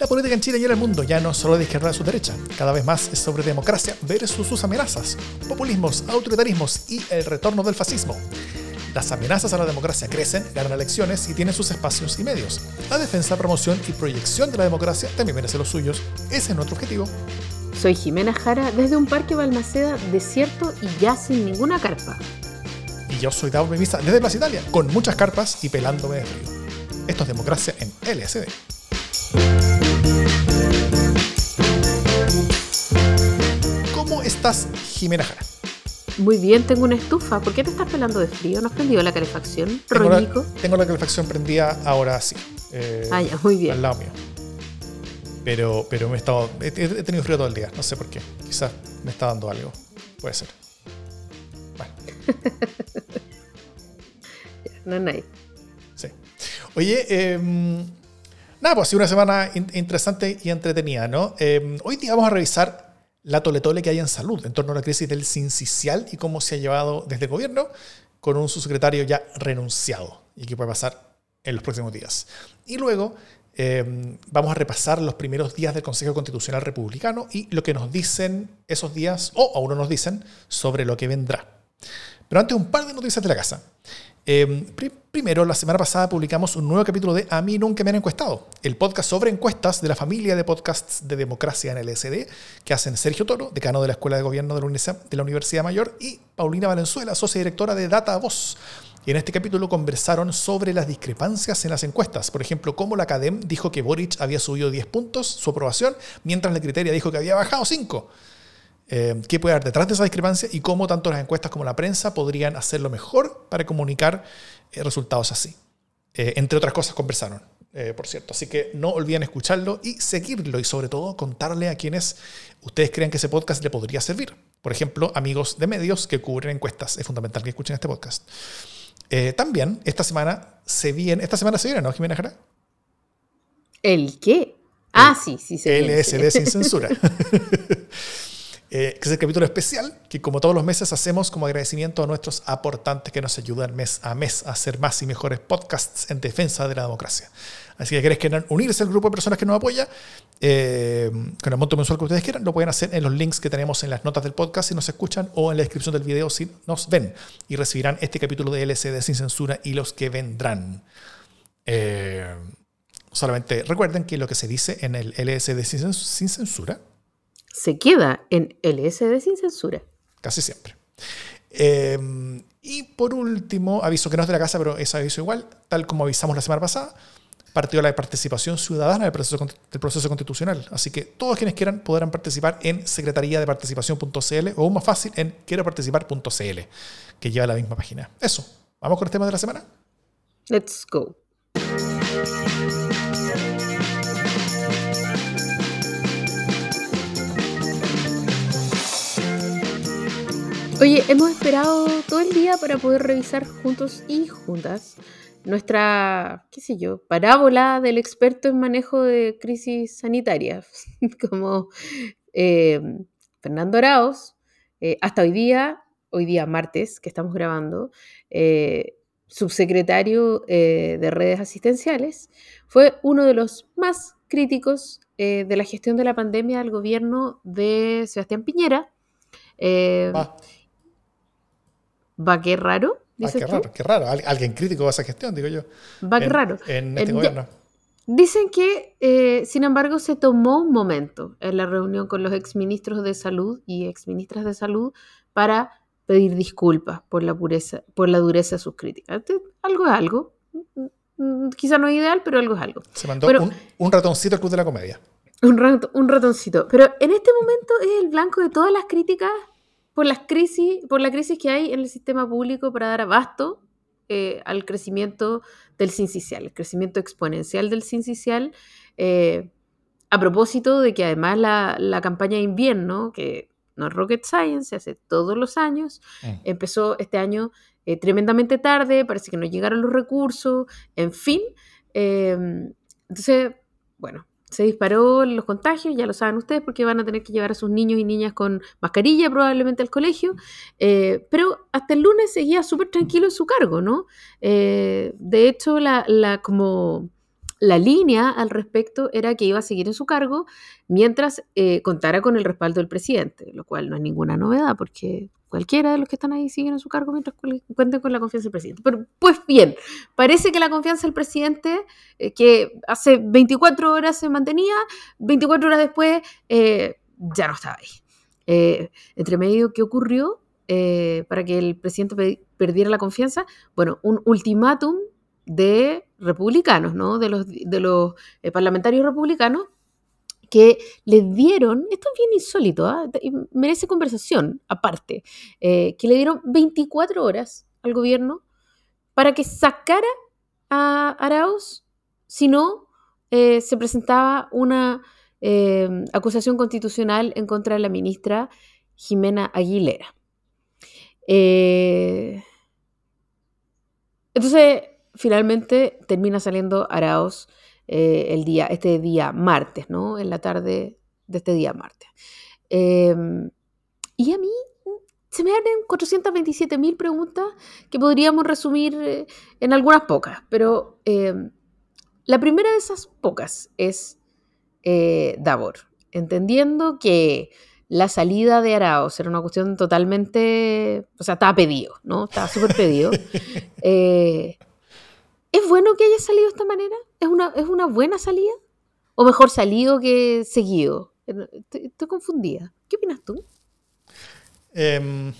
La política en Chile y en el mundo ya no solo de izquierda a su derecha, cada vez más es sobre democracia versus sus amenazas, populismos, autoritarismos y el retorno del fascismo. Las amenazas a la democracia crecen, ganan elecciones y tienen sus espacios y medios. La defensa, promoción y proyección de la democracia también merece los suyos. Ese es nuestro objetivo. Soy Jimena Jara desde un parque Balmaceda desierto y ya sin ninguna carpa. Y yo soy David Mimisa desde Plaza Italia, con muchas carpas y pelándome de frío. Esto es democracia en LSD. Estás, Jimena Jara? Muy bien, tengo una estufa. ¿Por qué te estás pelando de frío? ¿No has prendido la calefacción? Tengo la, tengo la calefacción prendida ahora sí. eh, Ah, ya, muy bien. Al lado mío. Pero, pero me he, estado, he, he tenido frío todo el día. No sé por qué. Quizás me está dando algo. Puede ser. Bueno, No, no hay. sí. Oye, eh, nada, pues ha sido una semana in- interesante y entretenida, ¿no? Eh, hoy día vamos a revisar la toletole que hay en salud en torno a la crisis del sincicial y cómo se ha llevado desde el gobierno con un subsecretario ya renunciado y qué puede pasar en los próximos días. Y luego eh, vamos a repasar los primeros días del Consejo Constitucional Republicano y lo que nos dicen esos días, o aún no nos dicen, sobre lo que vendrá. Pero antes, un par de noticias de la casa. Pri- primero, la semana pasada publicamos un nuevo capítulo de A mí nunca me han encuestado, el podcast sobre encuestas de la familia de podcasts de democracia en el SD que hacen Sergio Toro, decano de la Escuela de Gobierno de la, Universidad, Mayor, y Paulina Valenzuela, socia directora de Data Voz. Y en este capítulo conversaron sobre las discrepancias en las encuestas. Por ejemplo, cómo la Academ dijo que Boric había subido 10 puntos su aprobación, mientras la Criteria dijo que había bajado 5 eh, qué puede haber detrás de esa discrepancia y cómo tanto las encuestas como la prensa podrían hacerlo mejor para comunicar eh, resultados así. Eh, entre otras cosas conversaron, por cierto. Así que no olviden escucharlo y seguirlo y sobre todo contarle a quienes ustedes crean que ese podcast le podría servir. Por ejemplo, amigos de medios que cubren encuestas. Es fundamental que escuchen este podcast. También esta semana se viene, esta semana se viene, ¿no, Jimena Jara? ¿El qué? Ah, sí, sí, se viene, sí. LSD sin censura. Eh, que es el capítulo especial que como todos los meses hacemos como agradecimiento a nuestros aportantes que nos ayudan mes a mes a hacer más y mejores podcasts en defensa de la democracia. Así que quieres quieran unirse al grupo de personas que nos apoya, eh, con el monto mensual que ustedes quieran, lo pueden hacer en los links que tenemos en las notas del podcast si nos escuchan o en la descripción del video si nos ven y recibirán este capítulo de LSD sin censura y los que vendrán. Eh, solamente recuerden que lo que se dice en el LSD sin censura Se queda en LSD sin censura. casi siempre. Eh, y por último, aviso que no es de la casa, pero es aviso igual, tal como avisamos la semana pasada, partió la participación ciudadana del proceso, del proceso constitucional. Así que todos quienes quieran podrán participar en secretaría de participación.cl o aún más fácil en quiero participar.cl, que lleva la misma página. Eso, vamos con el tema de la semana. Let's go. Oye, hemos esperado todo el día para poder revisar juntos y juntas nuestra, qué sé yo, parábola del experto en manejo de crisis sanitarias, como eh, Fernando Arauz, eh, hasta hoy día, hoy día martes que estamos grabando, eh, subsecretario de redes asistenciales, fue uno de los más críticos de la gestión de la pandemia del gobierno de Sebastián Piñera. Ah, ¿Va qué raro? ah, dices qué tú? raro, qué raro. Al- alguien crítico de esa gestión, digo yo. ¿Va qué raro? En este En- gobierno. Dicen que, eh, sin embargo, se tomó un momento en la reunión con los exministros de salud y exministras de salud para pedir disculpas por la, pureza, por la dureza de sus críticas. Este- Algo es algo. Mm, Quizá no es ideal, pero algo es algo. Se mandó un ratoncito al Club de la Comedia. Un, rat- un ratoncito. Pero en este momento es el blanco de todas las críticas por las crisis, por la crisis que hay en el sistema público para dar abasto eh, al crecimiento del sincicial, el crecimiento exponencial del sincicial. eh, a propósito de que además la, la campaña de invierno, que no es rocket science, se hace todos los años, Mm. empezó este año eh, tremendamente tarde, parece que no llegaron los recursos, en fin. eh, entonces, bueno, se disparó los contagios, ya lo saben ustedes, porque van a tener que llevar a sus niños y niñas con mascarilla probablemente al colegio, eh, pero hasta el lunes seguía súper tranquilo en su cargo, ¿no? Eh, de hecho, la, la como la línea al respecto era que iba a seguir en su cargo mientras eh, contara con el respaldo del presidente, lo cual no es ninguna novedad porque cualquiera de los que están ahí siguen en su cargo mientras cuenten con la confianza del presidente. Pero pues bien, parece que la confianza del presidente, eh, que hace 24 horas se mantenía, 24 horas después eh, ya no estaba ahí. entre medio, ¿qué ocurrió para que el presidente perdiera la confianza? Bueno, un ultimátum de republicanos, ¿no? De los, eh, parlamentarios republicanos que le dieron, esto es bien insólito, ¿ah? merece conversación aparte, eh, que le dieron 24 horas al gobierno para que sacara a Arauz, si no eh, se presentaba una acusación constitucional en contra de la ministra Jimena Aguilera. entonces, finalmente termina saliendo Araos eh, el día, este día martes, ¿no? En la tarde de este día martes. Em, y a mí se me abren 427 mil preguntas que podríamos resumir eh, en algunas pocas, pero em, la primera de esas pocas es eh, Davor, entendiendo que la salida de Araos era una cuestión totalmente, o sea, estaba pedido, ¿no? Estaba súper pedido. ¿Es bueno que haya salido de esta manera? ¿Es una, ¿Es una buena salida? ¿O mejor salido que seguido? Estoy, confundida. ¿Qué opinas tú? Em,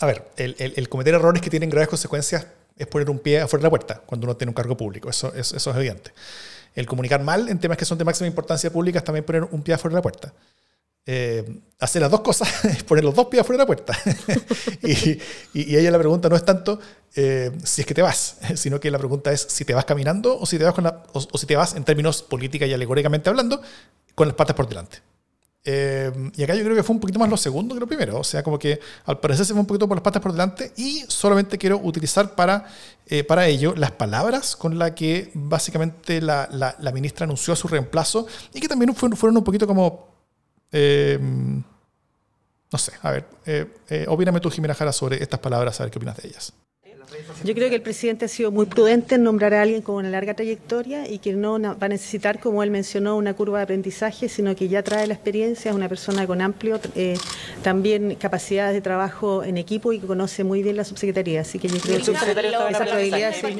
a ver, el, cometer errores que tienen graves consecuencias es poner un pie afuera de la puerta cuando uno tiene un cargo público. Eso, eso, eso es evidente. El comunicar mal en temas que son de máxima importancia pública es también poner un pie afuera de la puerta. Eh, hacer las dos cosas es poner los dos pies afuera de la puerta. y, ella la pregunta no es tanto eh, si es que te vas, sino que la pregunta es si te vas caminando o si te vas, o, si te vas en términos política y alegóricamente hablando, con las patas por delante. Eh, y acá yo creo que fue un poquito más lo segundo que lo primero. O sea, como que al parecer se fue un poquito por las patas por delante y solamente quiero utilizar para, para ello las palabras con las que básicamente la, la, la, ministra anunció su reemplazo y que también fueron, fueron un poquito como Em, no sé, a ver, eh, eh, opíname tú, Jimena Jara, sobre estas palabras, a ver qué opinas de ellas. Yo creo que el presidente ha sido muy prudente en nombrar a alguien con una larga trayectoria y que no va a necesitar, como él mencionó, una curva de aprendizaje, sino que ya trae la experiencia, es una persona con amplio eh, también capacidades de trabajo en equipo y que conoce muy bien la subsecretaría. Así que yo creo que esa probabilidad se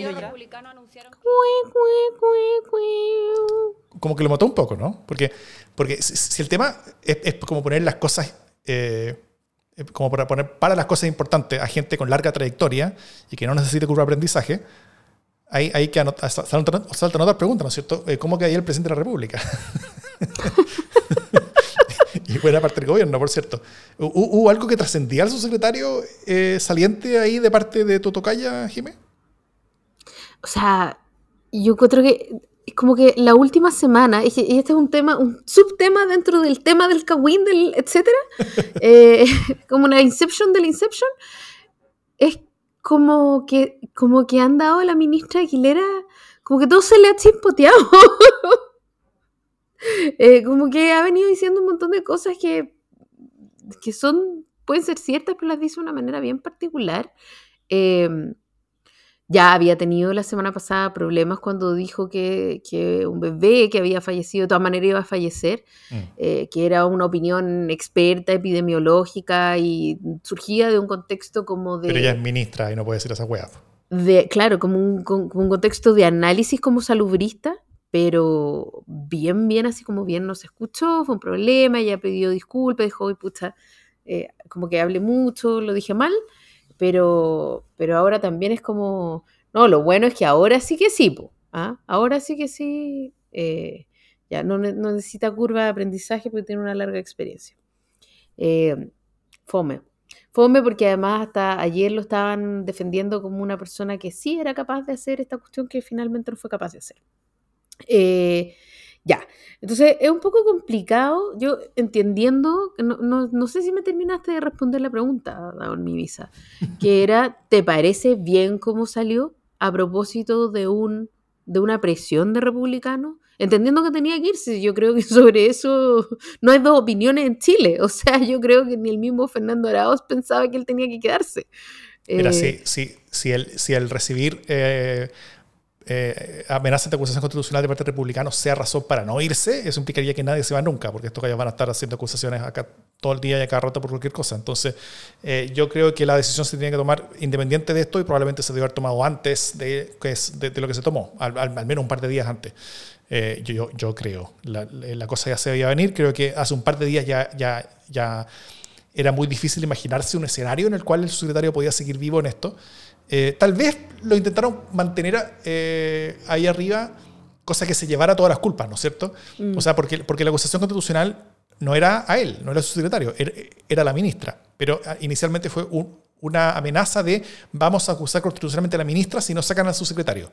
Como que lo mató un poco, ¿no? Porque porque si, el tema es, como poner las cosas, eh, como para poner para las cosas importantes a gente con larga trayectoria y que no necesite curva aprendizaje, hay, hay que anotar, saltan, otras preguntas, ¿no es cierto? Eh, ¿Cómo quedaría el presidente de la República? y buena parte del gobierno, por cierto. ¿Hubo algo que trascendía al subsecretario eh, saliente ahí de parte de Totocaya, Jimé? O sea, yo creo que como que la última semana, y este es un tema, un subtema dentro del tema del Kawin, del etcétera, eh, como una Inception del Inception, es como que, como que han dado a la ministra Aguilera, como que todo se le ha chispoteado. Eh, como que ha venido diciendo un montón de cosas que, que son, pueden ser ciertas, pero las dice de una manera bien particular. Eh, ya había tenido la semana pasada problemas cuando dijo que, un bebé que había fallecido de todas maneras iba a fallecer, mm. eh, que era una opinión experta epidemiológica y surgía de un contexto como de... Pero ella es ministra y no puede decir esa hueá. De, claro, como un, un contexto de análisis como salubrista, pero bien, bien, así como bien nos escuchó, fue un problema, ella pidió disculpas, dijo, pucha, eh, como que hablé mucho, lo dije mal, pero, pero ahora también es como, no, lo bueno es que ahora sí que sí, ¿ah? ahora sí que sí, eh, ya no, necesita curva de aprendizaje porque tiene una larga experiencia. Eh, fome. Fome porque además hasta ayer lo estaban defendiendo como una persona que sí era capaz de hacer esta cuestión que finalmente no fue capaz de hacer. Eh, ya, entonces es un poco complicado, yo entendiendo, no, no, no, sé si me terminaste de responder la pregunta, Don mi visa, que era, ¿te parece bien cómo salió a propósito de, un, de una presión de republicanos? Entendiendo que tenía que irse, yo creo que sobre eso no hay dos opiniones en Chile, o sea, yo creo que ni el mismo Fernando Arauz pensaba que él tenía que quedarse. Mira, eh, si, si, si, el, si el recibir... Eh, eh, de acusación constitucional de parte republicano sea razón para no irse, eso implicaría que nadie se va nunca, porque estos gallos van a estar haciendo acusaciones acá todo el día y a cada rato por cualquier cosa. Entonces, eh, yo creo que la decisión se tiene que tomar independiente de esto y probablemente se debe haber tomado antes de, de, lo que se tomó, al, al, menos un par de días antes. Eh, yo, yo, creo. La, la, cosa ya se veía venir. Creo que hace un par de días ya, ya, ya era muy difícil imaginarse un escenario en el cual el subsecretario podía seguir vivo en esto. Eh, tal vez lo intentaron mantener eh, ahí arriba, cosa que se llevara todas las culpas, ¿no es cierto? Mm. O sea, porque, porque la acusación constitucional no era a él, no era su secretario, era, la ministra. Pero ah, inicialmente fue una amenaza de vamos a acusar constitucionalmente a la ministra si no sacan a su secretario.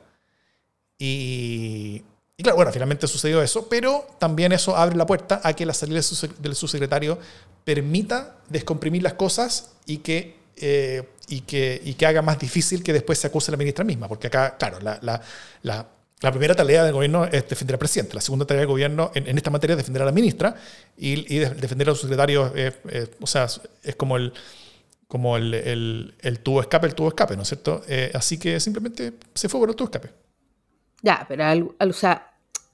Y, claro, bueno, finalmente sucedió eso, pero también eso abre la puerta a que la salida del subsecretario permita descomprimir las cosas y que eh, y, que, y que haga más difícil que después se acuse a la ministra misma. Porque acá, claro, la, la, la, la primera tarea del gobierno es defender al presidente. La segunda tarea del gobierno en, en esta materia es defender a la ministra y, y defender a los secretarios. o sea, es como el como el, el, el, tubo escape, el tubo escape, ¿no es cierto? Eh, así que simplemente se fue por el tubo escape. Ya, pero al, o sea,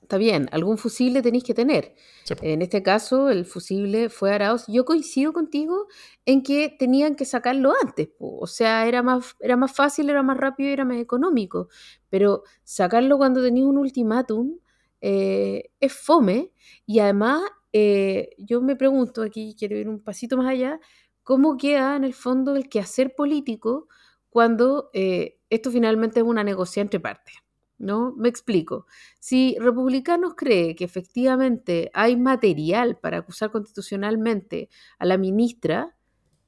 está bien, algún fusible tenéis que tener. En este caso, el fusible fue Arauz. Yo coincido contigo en que tenían que sacarlo antes. O sea, era más, era más fácil, era más rápido y era más económico. Pero sacarlo cuando tenía un ultimátum eh, es fome. Y además, eh, yo me pregunto, aquí quiero ir un pasito más allá, ¿cómo queda en el fondo el quehacer político cuando eh, esto finalmente es una negociación entre partes? ¿No? Me explico. Si republicanos cree que efectivamente hay material para acusar constitucionalmente a la ministra...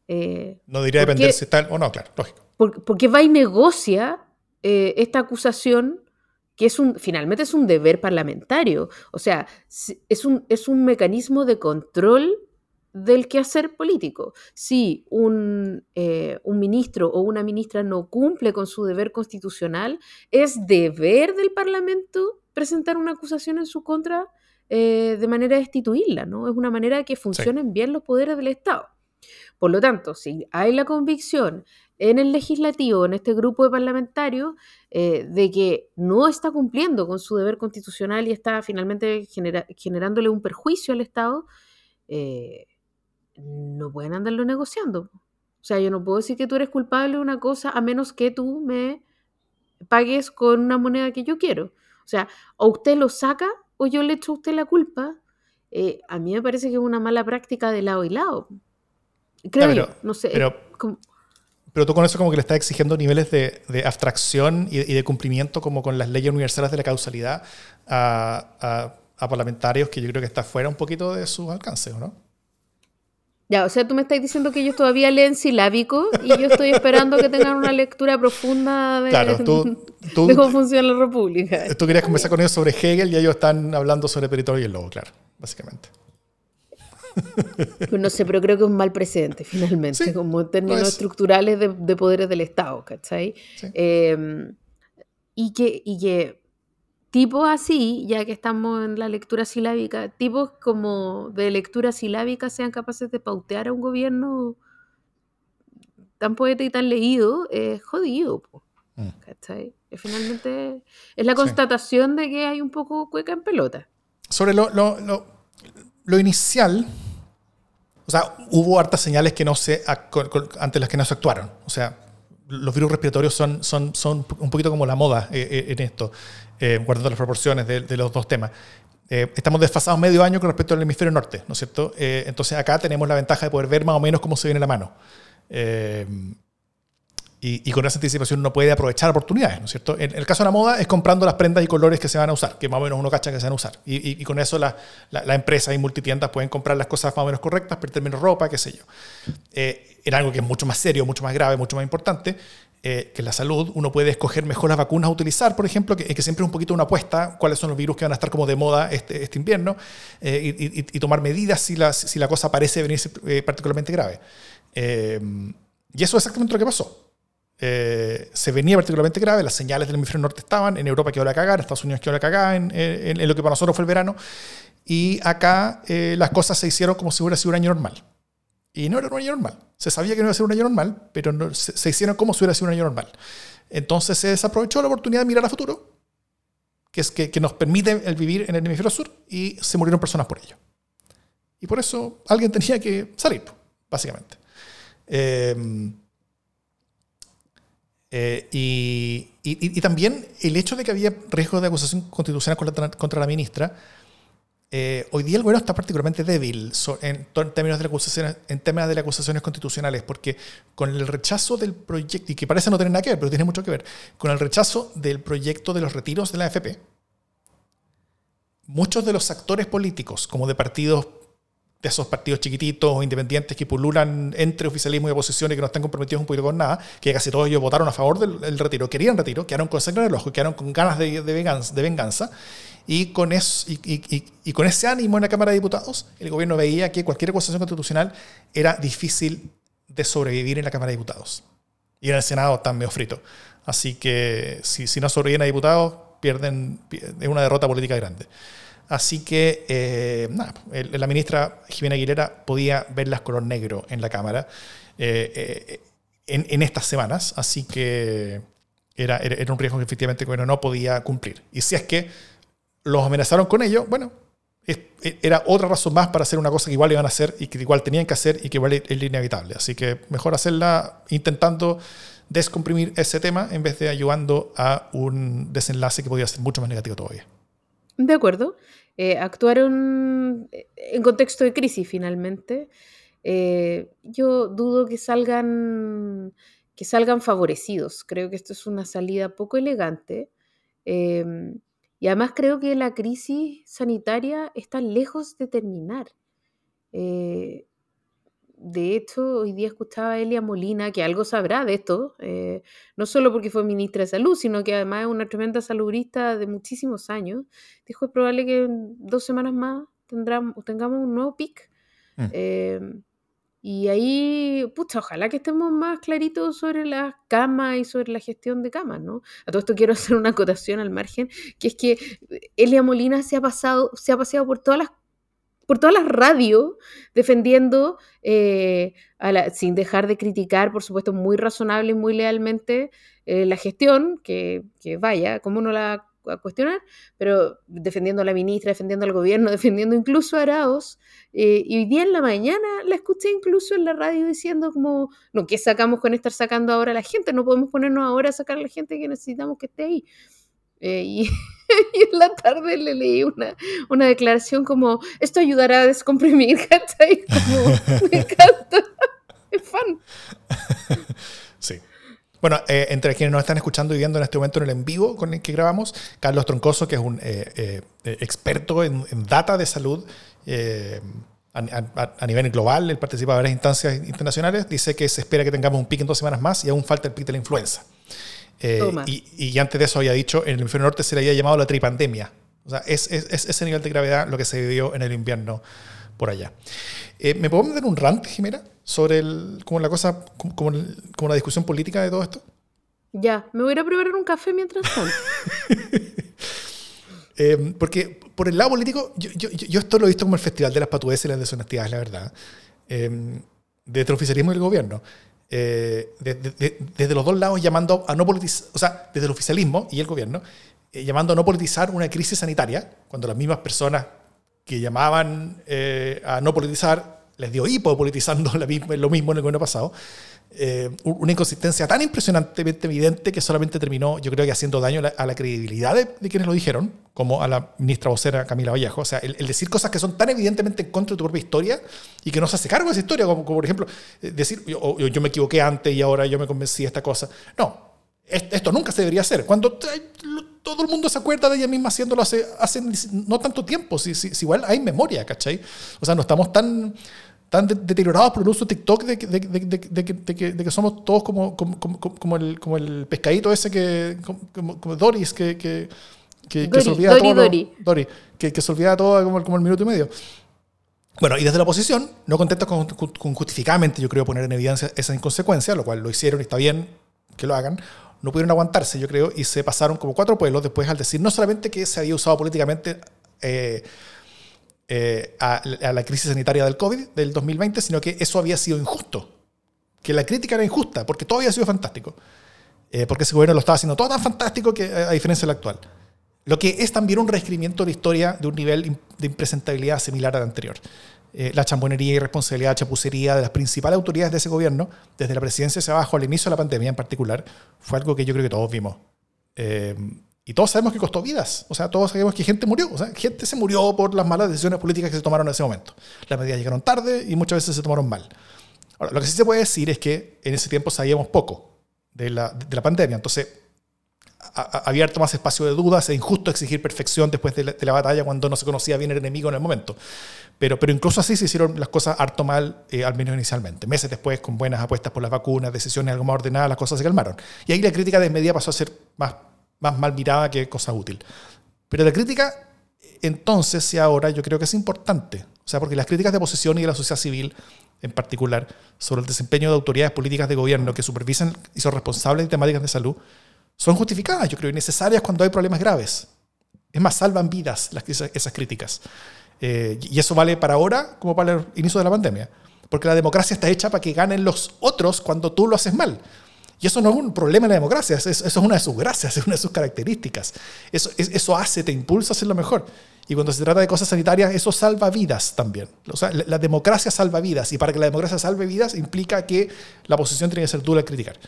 Eh, no diría depender si está o no, claro, lógico. Porque va y negocia eh, esta acusación que es un, finalmente es un deber parlamentario. O sea, es un, es un mecanismo de control del quehacer político. Si un, eh, un, ministro o una ministra no cumple con su deber constitucional, es deber del Parlamento presentar una acusación en su contra eh, de manera de destituirla, ¿no? Es una manera de que funcionen bien los poderes del Estado. Por lo tanto, si hay la convicción en el legislativo, en este grupo de parlamentarios, eh, de que no está cumpliendo con su deber constitucional y está finalmente generándole un perjuicio al Estado, no pueden andarlo negociando. O sea, yo no puedo decir que tú eres culpable de una cosa a menos que tú me pagues con una moneda que yo quiero. O sea, o usted lo saca o yo le echo a usted la culpa. Eh, a mí me parece que es una mala práctica de lado y lado. Creo yo, no sé. Pero, pero tú con eso como que le estás exigiendo niveles de, abstracción y, de cumplimiento como con las leyes universales de la causalidad a, a parlamentarios que yo creo que está fuera un poquito de sus alcances, ¿no? Ya, o sea, tú me estás diciendo que ellos todavía leen silábico y yo estoy esperando que tengan una lectura profunda de, cómo funciona la República. Tú querías conversar con ellos sobre Hegel y ellos están hablando sobre Peritorio y el Lobo, claro, básicamente. Pues no sé, pero creo que es un mal precedente, finalmente, como en términos estructurales de, poderes del Estado, ¿cachai? Em, y, que, y que tipos así, ya que estamos en la lectura silábica, tipos como de lectura silábica sean capaces de pautear a un gobierno tan poeta y tan leído, es jodido. Mm. ¿Cachai? Finalmente es la constatación de que hay un poco cueca en pelota. Sobre lo, lo, lo, lo inicial, o sea, hubo hartas señales que no se, ante las que no se actuaron. O sea, los virus respiratorios son, son, son un poquito como la moda eh, eh, en esto, eh, guardando las proporciones de, los dos temas. estamos desfasados medio año con respecto al hemisferio norte, ¿no es cierto? entonces acá tenemos la ventaja de poder ver más o menos cómo se viene la mano. Y, con esa anticipación uno puede aprovechar oportunidades, ¿no es cierto? En el caso de la moda es comprando las prendas y colores que se van a usar, que más o menos uno cacha que se van a usar. Y, con eso las la, la empresas y multitiendas pueden comprar las cosas más o menos correctas, pero menos ropa, qué sé yo. Eh, en algo que es mucho más serio, mucho más grave, mucho más importante, eh, que la salud, uno puede escoger mejor las vacunas a utilizar, por ejemplo, que, que siempre es un poquito una apuesta, cuáles son los virus que van a estar como de moda este, este invierno, eh, y, y, tomar medidas si la, si la cosa parece venirse particularmente grave. y eso es exactamente lo que pasó. Eh, se venía particularmente grave, las señales del hemisferio norte estaban, en Europa quedó la cagada, en Estados Unidos quedó la cagada, en, en, lo que para nosotros fue el verano, y acá eh, las cosas se hicieron como si hubiera sido un año normal. Y no era un año normal. Se sabía que no iba a ser un año normal, pero se, hicieron como si hubiera sido un año normal. Entonces se desaprovechó la oportunidad de mirar a futuro que, es, que, que nos permite el vivir en el hemisferio sur y se murieron personas por ello. Y por eso alguien tenía que salir, básicamente. Eh, eh, y, y, y, también el hecho de que había riesgo de acusación constitucional contra, contra la ministra, eh, hoy día el gobierno está particularmente débil en, términos de acusaciones, en temas de las acusaciones constitucionales, porque con el rechazo del proyecto, y que parece no tener nada que ver, pero tiene mucho que ver, con el rechazo del proyecto de los retiros de la AFP, muchos de los actores políticos, como de partidos de esos partidos chiquititos o independientes que pululan entre oficialismo y oposición y que no están comprometidos un poquito con nada, que casi todos ellos votaron a favor del, retiro, querían retiro, quedaron con sangre en el ojo, quedaron con ganas de, de, venganza, de venganza, y con, eso, y, y, y, con ese ánimo en la Cámara de Diputados, el gobierno veía que cualquier acusación constitucional era difícil de sobrevivir en la Cámara de Diputados. Y en el Senado están medio frito. Así que si, si no sobreviven a diputados, pierden, es una derrota política grande. Así que, eh, la ministra Jimena Aguilera podía verlas color negro en la Cámara eh, eh, en, estas semanas, así que era, un riesgo que efectivamente gobierno no podía cumplir. Y si es que los amenazaron con ello, bueno, es, era otra razón más para hacer una cosa que igual iban a hacer y que igual tenían que hacer y que igual es inevitable. Así que mejor hacerla intentando descomprimir ese tema en vez de ayudando a un desenlace que podía ser mucho más negativo todavía. De acuerdo. Eh, actuaron en contexto de crisis finalmente. Eh, yo dudo que salgan, que salgan favorecidos. Creo que esto es una salida poco elegante. Eh, y además creo que la crisis sanitaria está lejos de terminar. Eh, de hecho, hoy día escuchaba a Elia Molina, que algo sabrá de esto, eh, no solo porque fue ministra de Salud, sino que además es una tremenda saludista de muchísimos años. Dijo, es probable que en dos semanas más tendrán, tengamos un nuevo pic. Mm. Eh, y ahí, pucha, ojalá que estemos más claritos sobre las camas y sobre la gestión de camas, ¿no? A todo esto quiero hacer una acotación al margen, que es que Elia Molina se ha pasado, se ha paseado por todas las por todas las radios defendiendo, eh, a la, sin dejar de criticar, por supuesto, muy razonable y muy lealmente eh, la gestión, que, que, vaya, ¿cómo no la a cuestionar? Pero defendiendo a la ministra, defendiendo al gobierno, defendiendo incluso a Araos. Eh, y hoy día en la mañana la escuché incluso en la radio diciendo como, no, ¿qué sacamos con estar sacando ahora a la gente? No podemos ponernos ahora a sacar a la gente que necesitamos que esté ahí. Eh, y, y, en la tarde le leí una, una declaración como, esto ayudará a descomprimir, ¿cachai? Como, me encanta, es fan. Sí. Bueno, eh, entre quienes nos están escuchando y viendo en este momento en el en vivo con el que grabamos, Carlos Troncoso, que es un eh, eh, experto en, en, data de salud a, a, a, nivel global, él participa en varias instancias internacionales, dice que se espera que tengamos un pico en dos semanas más y aún falta el pico de la influenza. Y, y, antes de eso había dicho, en el hemisferio norte se le había llamado la tripandemia. O sea, es, es, es ese nivel de gravedad lo que se vivió en el invierno por allá. ¿Me puedo meter un rant, Jimena? sobre el, como la cosa, como, como, como, la discusión política de todo esto? Ya, me voy a ir a preparar un café mientras tanto. eh, porque por el lado político, yo, yo, yo, esto lo he visto como el festival de las patudeces y las deshonestidades, la verdad. Eh, desde el oficialismo y el gobierno. Eh, de, de, de, desde los dos lados llamando a no politizar, o sea, desde el oficialismo y el gobierno, eh, llamando a no politizar una crisis sanitaria, cuando las mismas personas que llamaban eh, a no politizar les dio hipo politizando lo mismo, lo mismo en el gobierno pasado. Eh, una inconsistencia tan impresionantemente evidente que solamente terminó, yo creo que haciendo daño a la, credibilidad de, de, quienes lo dijeron, como a la ministra vocera Camila Vallejo. O sea, el, el, decir cosas que son tan evidentemente en contra de tu propia historia y que no se hace cargo de esa historia, como, como por ejemplo eh, decir, yo, yo, me equivoqué antes y ahora yo me convencí de esta cosa. No, esto nunca se debería hacer. Cuando todo el mundo se acuerda de ella misma haciéndolo hace, hace no tanto tiempo, si, si, si igual hay memoria, ¿cachai? O sea, no estamos tan tan deteriorados por el uso de TikTok de, de, de, de que, somos todos como, como, como, como, el, como el pescadito ese que, como, Doris, que, que, que, Dory, se olvida Dory, todo. Dory. Dory, que, que se olvida todo como, como el minuto y medio. Bueno, y desde la oposición, no contentos con, con, con, justificadamente, yo creo, poner en evidencia esa inconsecuencia, lo cual lo hicieron y está bien que lo hagan, no pudieron aguantarse, yo creo, y se pasaron como cuatro pueblos después al decir no solamente que se había usado políticamente eh, eh, a, a, la crisis sanitaria del COVID del 2020, sino que eso había sido injusto. Que la crítica era injusta, porque todo había sido fantástico. Eh, porque ese gobierno lo estaba haciendo todo tan fantástico que, a diferencia del actual. lo que es también un reescribimiento de la historia de un nivel de impresentabilidad similar al anterior. Eh, la chambonería y responsabilidad, chapucería de las principales autoridades de ese gobierno, desde la presidencia hacia abajo, al inicio de la pandemia en particular, fue algo que yo creo que todos vimos. Y todos sabemos que costó vidas. O sea, todos sabemos que gente murió. O sea, gente se murió por las malas decisiones políticas que se tomaron en ese momento. Las medidas llegaron tarde y muchas veces se tomaron mal. Ahora, lo que sí se puede decir es que en ese tiempo sabíamos poco de la, de la pandemia. Entonces, ha, abierto más espacio de dudas. Es injusto exigir perfección después de la, batalla cuando no se conocía bien el enemigo en el momento. Pero, pero incluso así se hicieron las cosas harto mal, eh, al menos inicialmente. Meses después, con buenas apuestas por las vacunas, decisiones algo más ordenadas, las cosas se calmaron. Y ahí la crítica de medida pasó a ser más, más mal mirada que cosa útil. Pero la crítica, entonces y ahora, yo creo que es importante. O sea, porque las críticas de oposición y de la sociedad civil en particular sobre el desempeño de autoridades políticas de gobierno que supervisan y son responsables de temáticas de salud son justificadas, yo creo, y necesarias cuando hay problemas graves. Es más, salvan vidas esas, críticas. Eh, y eso vale para ahora como para el inicio de la pandemia. Porque la democracia está hecha para que ganen los otros cuando tú lo haces mal. Y eso no es un problema en la democracia, eso, es una de sus gracias, es una de sus características. Eso, eso hace, te impulsa a hacer lo mejor. Y cuando se trata de cosas sanitarias, eso salva vidas también. O sea, la, democracia salva vidas. Y para que la democracia salve vidas implica que la posición tiene que ser dura al criticar.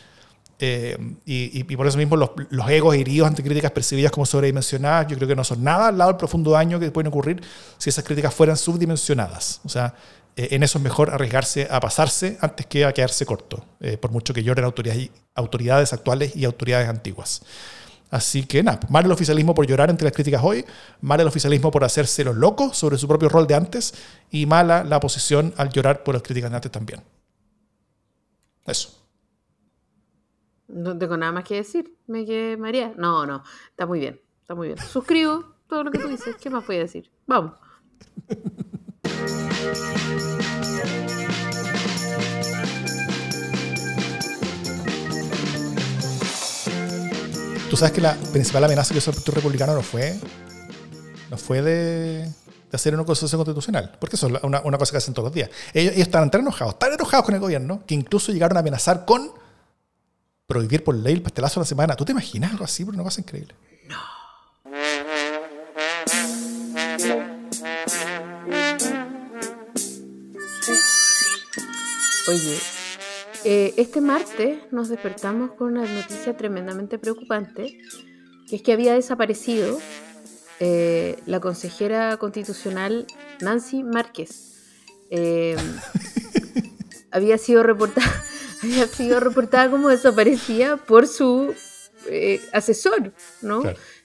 Eh, y, por eso mismo los, egos heridos ante críticas percibidas como sobredimensionadas, yo creo que no son nada al lado del profundo daño que pueden ocurrir si esas críticas fueran subdimensionadas. O sea, en eso es mejor arriesgarse a pasarse antes que a quedarse corto, eh, por mucho que lloren autoridades, autoridades actuales y autoridades antiguas. Así que nada, mal el oficialismo por llorar ante las críticas hoy, mal el oficialismo por hacerse los locos sobre su propio rol de antes y mala la oposición al llorar por las críticas de antes también. Eso. No tengo nada más que decir. Me quedé María. No, no, está muy bien, está muy bien. Suscribo todo lo que tú dices. ¿Qué más voy a decir? Vamos. Tú sabes que la principal amenaza que hizo el Partido Republicano no fue, no fue de, hacer una constitución constitucional, porque eso es una, cosa que hacen todos los días. Ellos, ellos estaban tan enojados, tan enojados con el gobierno, que incluso llegaron a amenazar con prohibir por ley el pastelazo a la semana. ¿Tú te imaginas algo así? Una cosa increíble. No. Oye, eh, este martes nos despertamos con una noticia tremendamente preocupante, que es que había desaparecido eh, la consejera constitucional Nancy Márquez. Eh, había sido reportada había sido reportada como desaparecida por su eh, asesor, ¿no?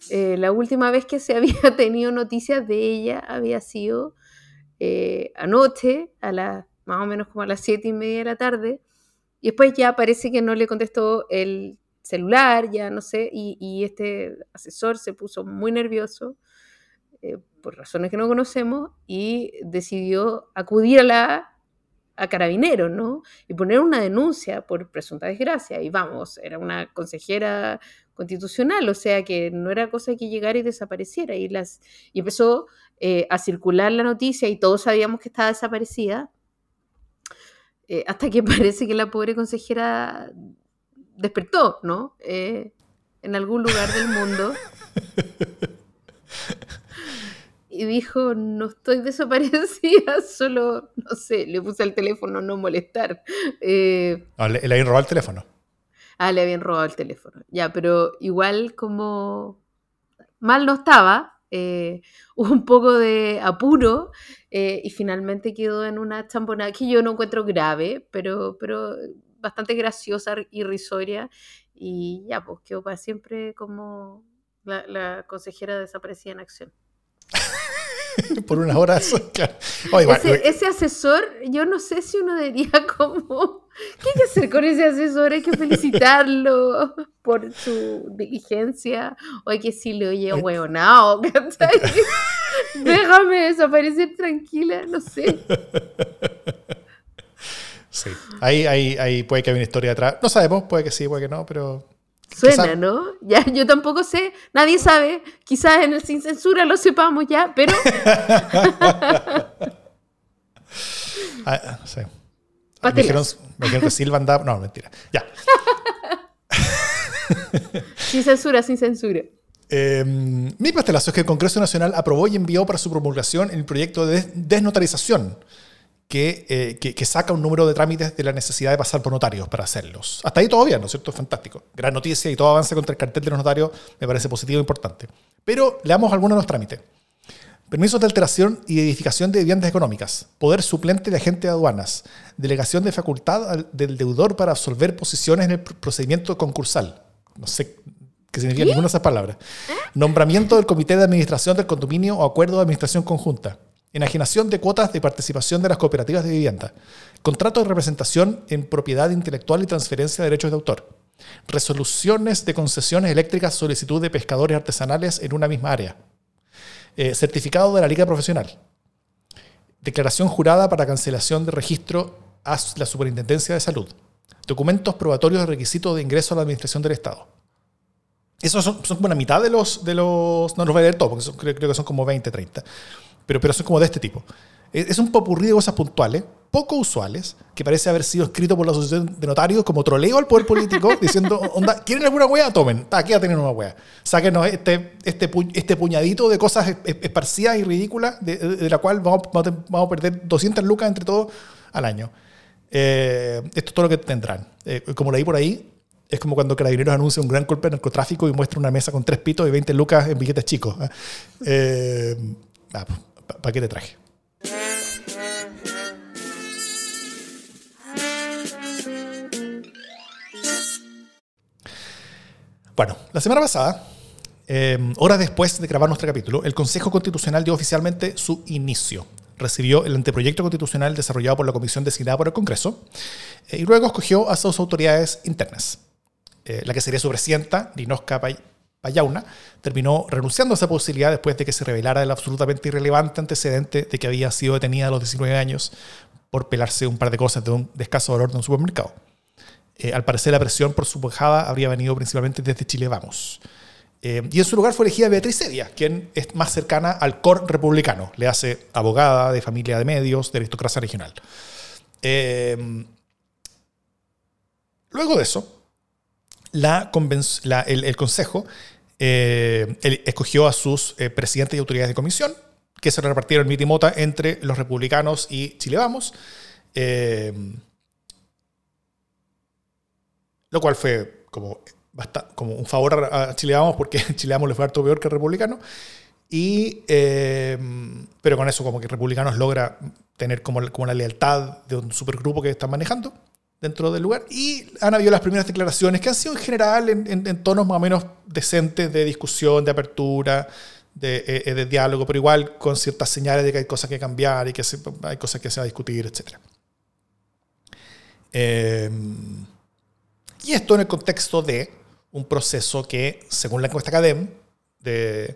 Eh, la última vez que se había tenido noticias de ella había sido eh, anoche, a las más o menos como a las siete y media de la tarde, y después ya parece que no le contestó el celular, ya no sé, y, y este asesor se puso muy nervioso por razones que no conocemos y decidió acudir a la a carabineros, ¿no? Y poner una denuncia por presunta desgracia. Y vamos, era una consejera constitucional, o sea que no era cosa que llegara y desapareciera. Y, las, y empezó eh, a circular la noticia y todos sabíamos que estaba desaparecida, eh, hasta que parece que la pobre consejera despertó, ¿no? Eh, en algún lugar del mundo. y dijo, no estoy desaparecida, solo, no sé, le puse el teléfono no molestar. Eh, ah, le, habían robado el teléfono. Ah, le habían robado el teléfono. Ya, pero igual como mal no estaba, eh, un poco de apuro eh, y finalmente quedó en una champonada que yo no encuentro grave, pero, pero bastante graciosa y risoria. Y ya, pues quedó para siempre como la, la consejera desaparecida en acción. por unas horas. ese, asesor, yo no sé si uno diría como, ¿qué hay que hacer con ese asesor? Hay que felicitarlo por su diligencia, o hay que decirle, oye, huevonao, déjame desaparecer tranquila, no sé. Sí, ahí, ahí, ahí puede que haya una historia atrás. No sabemos, puede que sí, puede que no, pero Suena, ¿no? Ya, yo tampoco sé, nadie sabe, quizás en el sin censura lo sepamos ya, pero... ah, sí. me, dijeron, me dijeron que Silva andaba... No, mentira. Ya. sin censura, sin censura. Eh, mi pastelazo es que el Congreso Nacional aprobó y envió para su promulgación el proyecto de desnotarización que, eh, que, que, saca un número de trámites de la necesidad de pasar por notarios para hacerlos. Hasta ahí todo bien, ¿no es cierto? Fantástico. Gran noticia y todo avance contra el cartel de los notarios me parece positivo e importante. Pero leamos algunos de los trámites. Permisos de alteración y edificación de viviendas económicas, poder suplente de agente de aduanas, delegación de facultad del deudor para absolver posiciones en el procedimiento concursal. No sé qué significa ninguna de esas palabras. Nombramiento del comité de administración del condominio o acuerdo de administración conjunta enajenación de cuotas de participación de las cooperativas de vivienda, contrato de representación en propiedad intelectual y transferencia de derechos de autor, resoluciones de concesiones eléctricas, solicitud de pescadores artesanales en una misma área, eh, certificado de la liga profesional, declaración jurada para cancelación de registro a la Superintendencia de Salud, documentos probatorios de requisito de ingreso a la Administración del Estado. Esos son, como la mitad de los, de los... No los voy a leer todos, porque creo, creo que son como 20, 30 pero, pero son como de este tipo. Es un popurrí de cosas puntuales, poco usuales, que parece haber sido escrito por la Asociación de Notarios como troleo al poder político, diciendo, onda, ¿quieren alguna wea? Tomen, aquí ya tienen una wea. Sáquenos este, este, este puñadito de cosas esparcidas y ridículas, de, la cual vamos, vamos, a perder 200 lucas entre todos al año. Eh, esto es todo lo que tendrán. Eh, como leí por ahí, es como cuando Carabineros anuncia un gran golpe de narcotráfico y muestra una mesa con tres pitos y 20 lucas en billetes chicos. ¿eh? eh ah, ¿Para qué te traje? Bueno, la semana pasada, em, horas después de grabar nuestro capítulo, el Consejo Constitucional dio oficialmente su inicio. Recibió el anteproyecto constitucional desarrollado por la comisión designada por el Congreso eh, y luego escogió a sus autoridades internas. Eh, la que sería su presidenta, Dinosca Payauna, terminó renunciando a esa posibilidad después de que se revelara el absolutamente irrelevante antecedente de que había sido detenida a los 19 años por pelarse un par de cosas de un de escaso valor de un supermercado. Eh, al parecer la presión por su bajada habría venido principalmente desde Chile Vamos. Eh, y en su lugar fue elegida Beatriz Sevilla, quien es más cercana al core republicano. Le hace abogada de familia de medios, de aristocracia regional. Eh, luego de eso, la, el, Consejo eh, escogió a sus eh, presidentes y autoridades de comisión, que se repartieron en mota entre los republicanos y Chile Vamos. Eh, lo cual fue como, como un favor a Chile Vamos, porque Chile Vamos le fue harto peor que el republicano. Y, pero con eso como que Republicanos logra tener como, como la lealtad de un supergrupo que están manejando dentro del lugar. Y han habido las primeras declaraciones que han sido en general en, tonos más o menos decentes de discusión, de apertura, de, eh, eh, de, diálogo, pero igual con ciertas señales de que hay cosas que cambiar y que hay cosas que se va a discutir, etc. Eh, y esto en el contexto de un proceso que, según la encuesta CADEM, de,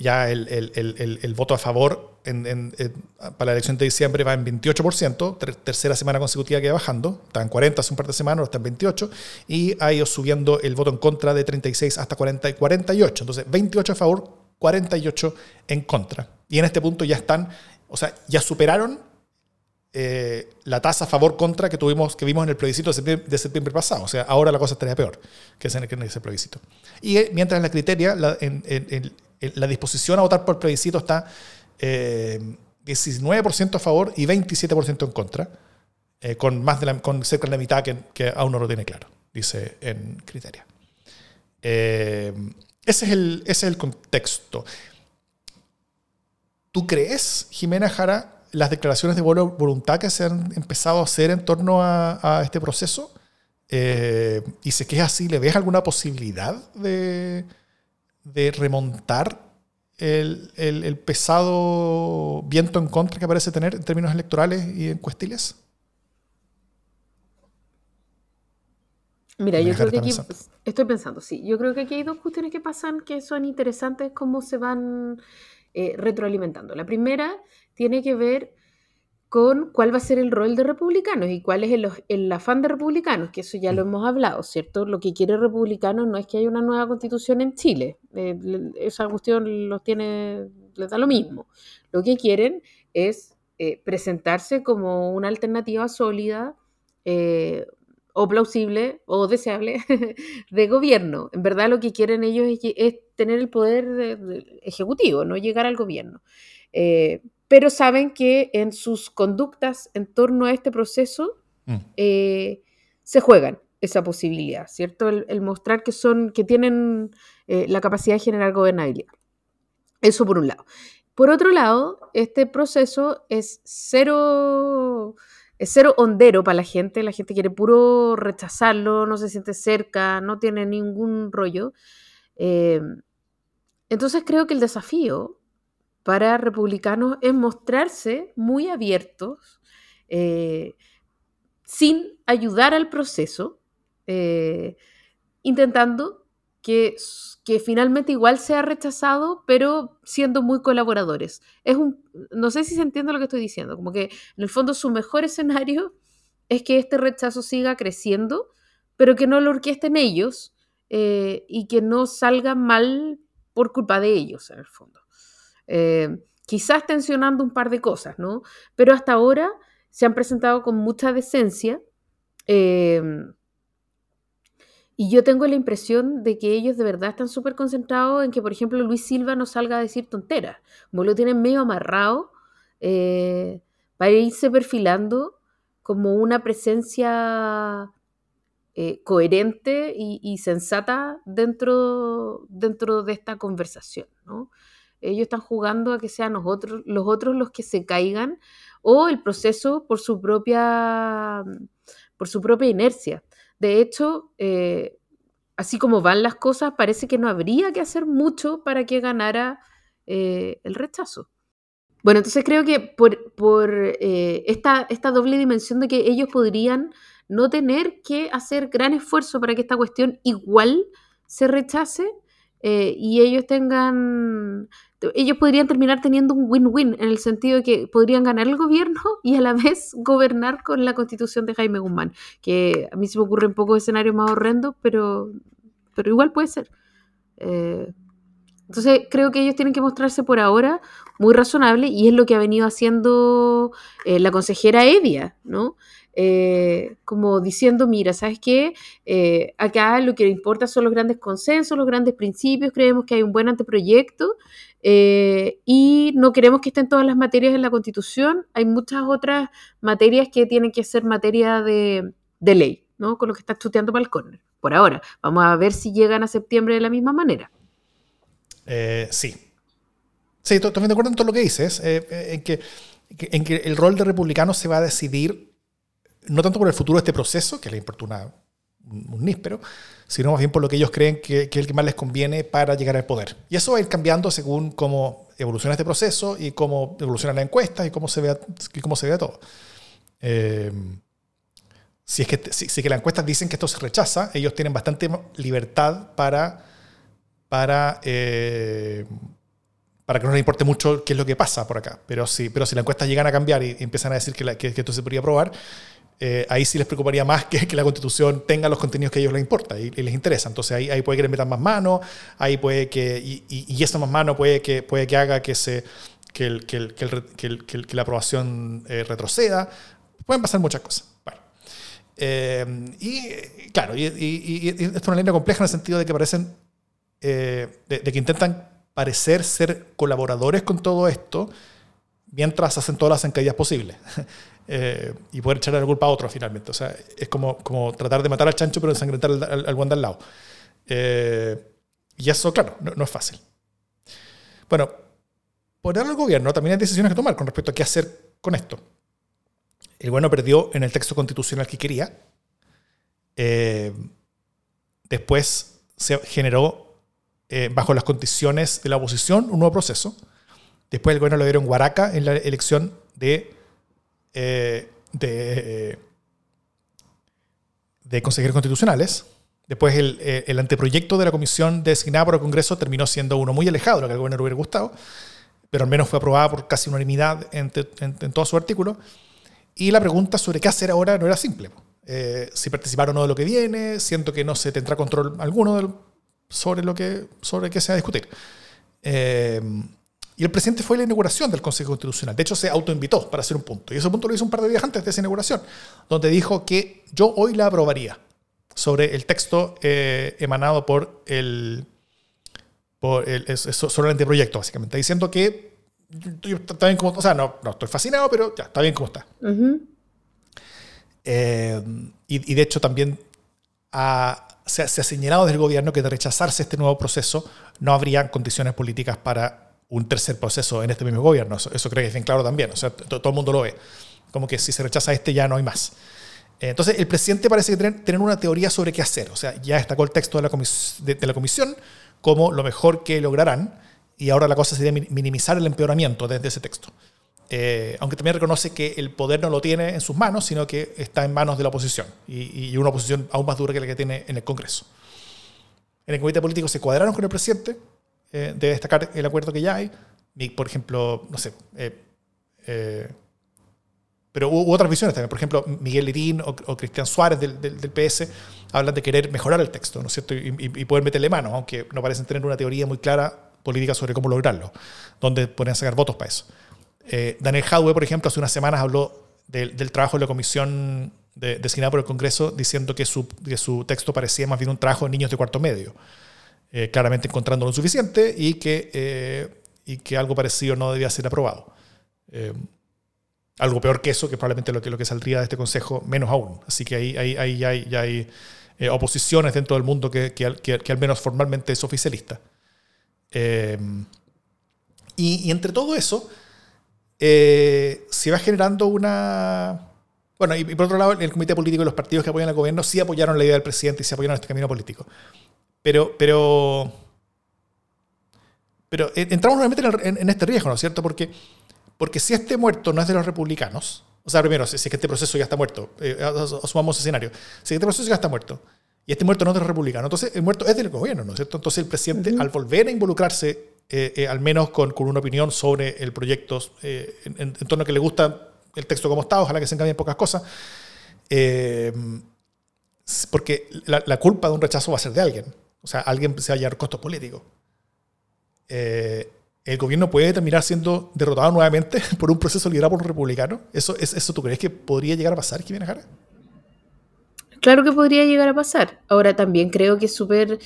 ya el, el, el, el, voto a favor para la elección de diciembre va en 28%, tercera semana consecutiva que va bajando, está en 40 hace un par de semanas, ahora está en 28, y ha ido subiendo el voto en contra de 36 hasta 40 y 48. Entonces, 28 a favor, 48 en contra. Y en este punto ya están, o sea, ya superaron eh, la tasa favor-contra que tuvimos, que vimos en el plebiscito de septiembre, pasado. O sea, ahora la cosa estaría peor que en ese plebiscito. Y eh, mientras en la criteria, la, en, la disposición a votar por plebiscito está 19% eh, a favor y 27% en contra, eh, con, más de la, con cerca de la mitad que, aún no lo tiene claro, dice en Criteria. Eh, ese, es el, ese es el contexto. ¿Tú crees, Jimena Jara, las declaraciones de voluntad que se han empezado a hacer en torno a, a este proceso? y si es que es así, ¿le ves alguna posibilidad de, de remontar el, pesado viento en contra que parece tener en términos electorales y encuestiles? Mira, yo creo que aquí estoy pensando, sí, yo creo que aquí hay dos cuestiones que pasan que son interesantes cómo se van eh, retroalimentando. La primera tiene que ver con cuál va a ser el rol de republicanos y cuál es el, afán de republicanos, que eso ya lo mm. hemos hablado, ¿cierto? Lo que quiere republicanos no es que haya una nueva constitución en Chile, eh, esa cuestión los tiene, les da lo mismo. Lo que quieren es eh, presentarse como una alternativa sólida, eh, o plausible o deseable de gobierno. En verdad lo que quieren ellos es, tener el poder ejecutivo, no llegar al gobierno. Eh, pero saben que en sus conductas en torno a este proceso mm. eh, se juegan esa posibilidad, ¿cierto? El, mostrar que son, que tienen eh, la capacidad de generar gobernabilidad. Eso por un lado. Por otro lado, este proceso es cero es cero hondero para la gente, la gente quiere puro rechazarlo, no se siente cerca, no tiene ningún rollo. Em, entonces creo que el desafío para republicanos es mostrarse muy abiertos, eh, sin ayudar al proceso, eh, intentando que, que, finalmente igual sea rechazado, pero siendo muy colaboradores. Es un, no sé si se entiende lo que estoy diciendo, como que en el fondo su mejor escenario es que este rechazo siga creciendo, pero que no lo orquesten ellos eh, y que no salga mal por culpa de ellos, en el fondo. Eh, quizás tensionando un par de cosas, ¿no? Pero hasta ahora se han presentado con mucha decencia. Eh, y yo tengo la impresión de que ellos de verdad están súper concentrados en que, por ejemplo, Luis Silva no salga a decir tonteras, como lo tienen medio amarrado eh, para irse perfilando como una presencia eh, coherente y, sensata dentro, dentro de esta conversación. Ellos están jugando a que sean los otros, los otros los que se caigan o el proceso por su propia, por su propia inercia. De hecho, eh, así como van las cosas, parece que no habría que hacer mucho para que ganara eh, el rechazo. Bueno, entonces creo que por, eh, esta, esta, doble dimensión de que ellos podrían no tener que hacer gran esfuerzo para que esta cuestión igual se rechace y ellos tengan ellos podrían terminar teniendo un win-win en el sentido de que podrían ganar el gobierno y a la vez gobernar con la constitución de Jaime Guzmán, que a mí se me ocurre un poco escenario más horrendo, pero, pero igual puede ser. Eh, entonces creo que ellos tienen que mostrarse por ahora muy razonable y es lo que ha venido haciendo eh, la consejera Evia, ¿no? Eh, como diciendo, mira, ¿sabes qué? Eh, acá lo que importa son los grandes consensos, los grandes principios, creemos que hay un buen anteproyecto eh, y no queremos que estén todas las materias en la Constitución, hay muchas otras materias que tienen que ser materia de, ley, ¿no? Con lo que está estudiando para el corner, por ahora. Vamos a ver si llegan a septiembre de la misma manera. sí. Sí, también de acuerdo en todo lo que dices, en que, en que el rol de republicano se va a decidir no tanto por el futuro de este proceso, que les importa una, un níspero, sino más bien por lo que ellos creen que, es el que más les conviene para llegar al poder. Y eso va a ir cambiando según cómo evoluciona este proceso y cómo evoluciona la encuesta y cómo se vea, cómo se vea todo. Eh, si es que, si, que las encuestas dicen que esto se rechaza, ellos tienen bastante libertad para, para, eh, para que no les importe mucho qué es lo que pasa por acá. Pero si, pero si las encuestas llegan a cambiar y, empiezan a decir que, que, que esto se podría aprobar, eh, ahí sí les preocuparía más que, que, la constitución tenga los contenidos que a ellos les importa y, les interesa. Entonces ahí, ahí, puede que les metan más mano, ahí puede que, y, y, eso más mano puede que, puede que haga que, se, que, el, que, el, que, la aprobación eh, retroceda. Pueden pasar muchas cosas. Eh, y claro, y, esto es una línea compleja en el sentido de que parecen, de que intentan parecer ser colaboradores con todo esto mientras hacen todas las encadillas posibles. Eh, y poder echarle la culpa a otro finalmente. O sea, es como, como tratar de matar al chancho pero ensangrentar al, al, al al lado. Eh, y eso, claro, no, es fácil. Bueno, por el gobierno también hay decisiones que tomar con respecto a qué hacer con esto. El gobierno perdió en el texto constitucional que quería. Eh, después se generó, bajo las condiciones de la oposición, un nuevo proceso. Después el gobierno lo dieron Guaraca en la elección de eh, de, de consejeros constitucionales. Después el, eh, el, anteproyecto de la comisión designada por el Congreso terminó siendo uno muy alejado de lo que al gobierno hubiera gustado, pero al menos fue aprobada por casi unanimidad en, en, en todo su artículo. Y la pregunta sobre qué hacer ahora no era simple. Eh, si participar o no de lo que viene, siento que no se tendrá control alguno sobre lo que sobre qué se va a discutir. Y el presidente fue a la inauguración del Consejo Constitucional. De hecho, se autoinvitó para hacer un punto. Y ese punto lo hizo un par de días antes de esa inauguración, donde dijo que yo hoy la aprobaría sobre el texto eh, emanado por el, por el, sobre el anteproyecto, básicamente, diciendo que está bien como, o sea, no, no estoy fascinado, pero ya, está bien como está. Eh, y, de hecho también se, ha señalado desde el gobierno que de rechazarse este nuevo proceso no habría condiciones políticas para un tercer proceso en este mismo gobierno. Eso, creo que es bien claro también. O sea, todo el mundo lo ve. Como que si se rechaza este ya no hay más. Eh, entonces, el presidente parece que tener, una teoría sobre qué hacer. O sea, ya destacó el texto de la, de la comisión como lo mejor que lograrán y ahora la cosa sería minimizar el empeoramiento desde ese texto. Eh, aunque también reconoce que el poder no lo tiene en sus manos, sino que está en manos de la oposición, y, una oposición aún más dura que la que tiene en el Congreso. En el comité político se cuadraron con el presidente, eh, de destacar el acuerdo que ya hay. Por ejemplo, no sé, eh, pero hubo, otras visiones también. Por ejemplo, Miguel Lirín o, Cristian Suárez del, PS hablan de querer mejorar el texto, ¿no es cierto? Y, y, poder meterle mano, aunque no parecen tener una teoría muy clara política sobre cómo lograrlo, donde podrían sacar votos para eso. Eh, Daniel Hadwe, por ejemplo, hace unas semanas habló del, trabajo de la comisión de, designada por el Congreso, diciendo que su, que su, texto parecía más bien un trabajo de niños de cuarto medio, eh, claramente encontrando lo suficiente y que, eh, y que algo parecido no debía ser aprobado. algo peor que eso, que probablemente lo que, lo que saldría de este Consejo, menos aún. Así que ahí, ahí, ahí ya hay, ya hay oposiciones dentro del mundo que, que, que, al menos formalmente es oficialista. y, y entre todo eso, eh, se va generando una... Bueno, y, por otro lado, el comité político y los partidos que apoyan al gobierno sí apoyaron la idea del presidente y se apoyaron este camino político. Pero, pero, pero eh, entramos nuevamente en, este riesgo, ¿no es cierto? Porque, porque si este muerto no es de los republicanos, o sea, primero, si, es que este proceso ya está muerto, eh, asumamos escenario, si este proceso ya está muerto, y este muerto no es de los republicanos, entonces el muerto es del gobierno, ¿no es cierto? Entonces el presidente, al volver a involucrarse eh, eh, al menos con, con, una opinión sobre el proyecto, eh, en, torno a que le gusta el texto como está, ojalá que se encambien pocas cosas, porque la, culpa de un rechazo va a ser de alguien, o sea, alguien se va a llevar costos políticos. el gobierno puede terminar siendo derrotado nuevamente por un proceso liderado por un republicano. ¿Eso, es, eso tú crees que podría llegar a pasar, Jimena Jara? Claro que podría llegar a pasar. Ahora también creo que es súper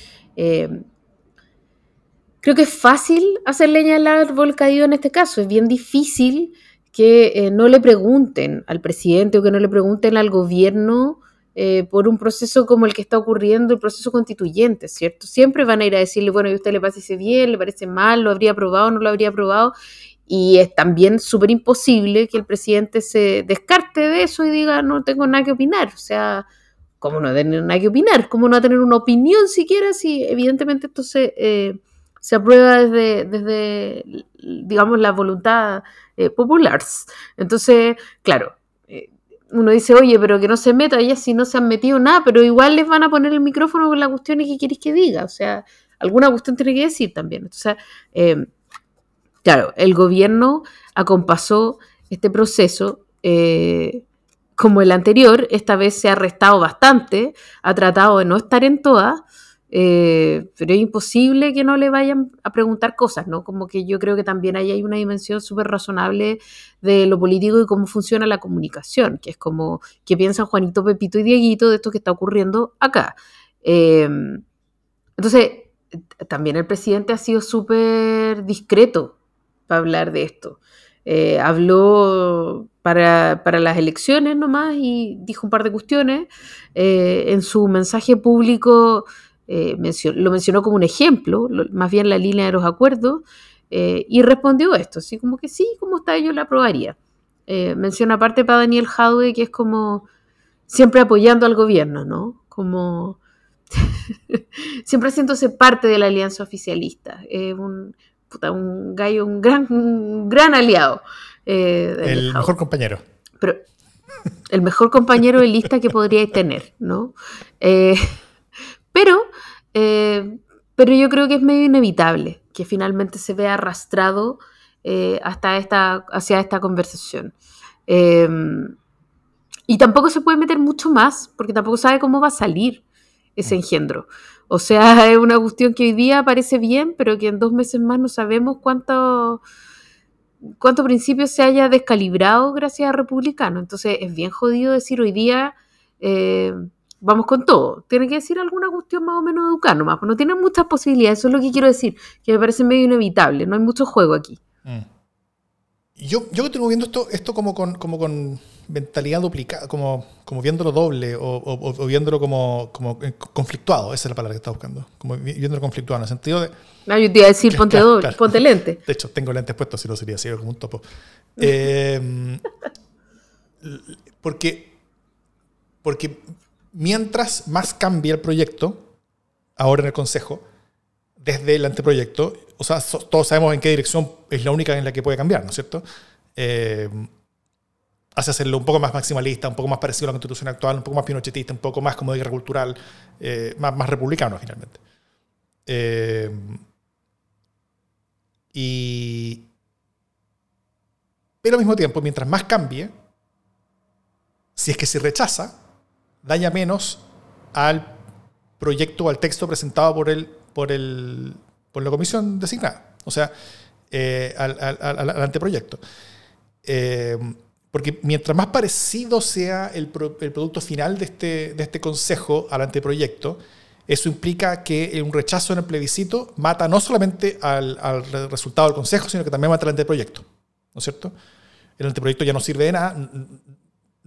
creo que es fácil hacer leña al árbol en este caso. Es bien difícil que eh, no le pregunten al presidente o que no le pregunten al gobierno eh, por un proceso como el que está ocurriendo, el proceso constituyente, ¿cierto? Siempre van a ir a decirle, bueno, ¿y a usted le parece bien, le parece mal, lo habría aprobado, no lo habría aprobado? Y es también súper imposible que el presidente se descarte de eso y diga, no tengo nada que opinar. O sea, ¿cómo no tener nada que opinar? ¿Cómo no tener una opinión siquiera si evidentemente esto se... Eh, se aprueba desde, desde digamos, la voluntad eh, popular. Entonces, claro, uno dice, oye, pero que no se meta, ya si no se han metido nada, pero igual les van a poner el micrófono con la cuestión y que queréis que diga, o sea, alguna cuestión tiene que decir también. Entonces, eh, claro, el gobierno acompasó este proceso como el anterior, esta vez se ha restado bastante, ha tratado de no estar en todas, eh, pero es imposible que no le vayan a preguntar cosas, ¿no? Como que yo creo que también ahí hay una dimensión súper razonable de lo político y cómo funciona la comunicación, que es como que piensan Juanito, Pepito y Dieguito de esto que está ocurriendo acá. Em, entonces, también el presidente ha sido súper discreto para hablar de esto. Eh, habló para, para, las elecciones nomás y dijo un par de cuestiones. Eh, en su mensaje público eh, lo mencionó como un ejemplo, más bien la línea de los acuerdos, eh, y respondió esto, así como que sí, como está, yo la aprobaría. Eh, menciona aparte para Daniel Jadwe que es como siempre apoyando al gobierno, ¿no? Como siempre haciéndose parte de la alianza oficialista. un, un gallo, un gran, gran aliado. el mejor compañero. Pero el mejor compañero de lista que podríais tener, ¿no? Pero, eh, pero yo creo que es medio inevitable que finalmente se vea arrastrado eh, hasta esta, hacia esta conversación. Em, y tampoco se puede meter mucho más, porque tampoco sabe cómo va a salir ese mm. engendro. O sea, es una cuestión que hoy día parece bien, pero que en dos meses más no sabemos cuánto, cuánto principio se haya descalibrado gracias a republicano. Entonces es bien jodido decir hoy día eh, vamos con todo. Tiene que decir alguna cuestión más o menos educada nomás, pues no tienen muchas posibilidades, eso es lo que quiero decir, que me parece medio inevitable, no hay mucho juego aquí. Mm. Yo, yo tengo viendo esto, esto como con, como con mentalidad duplicada, como, como viéndolo doble o, viéndolo como, como conflictuado, esa es la palabra que estaba buscando, como viéndolo conflictuado, en el sentido de... No, yo te iba a decir ponte doble, ponte lente. De hecho, tengo lentes puestos, si no sería así, como un topo. Eh, porque, porque mientras más cambie el proyecto, ahora en el Consejo, desde el anteproyecto, o sea, todos sabemos en qué dirección es la única en la que puede cambiar, ¿no es cierto? Eh, hace hacerlo un poco más maximalista, un poco más parecido a la constitución actual, un poco más pinochetista, un poco más como de guerra cultural, eh, más, republicano finalmente. Eh, y, pero al mismo tiempo, mientras más cambie, si es que se rechaza, daña menos al proyecto al texto presentado por, el, por, el, por la comisión designada, o sea, eh, al, al, anteproyecto. Eh, porque mientras más parecido sea el, el, producto final de este, de este consejo al anteproyecto, eso implica que un rechazo en el plebiscito mata no solamente al, al, resultado del consejo, sino que también mata al anteproyecto. ¿No es cierto? El anteproyecto ya no sirve de nada,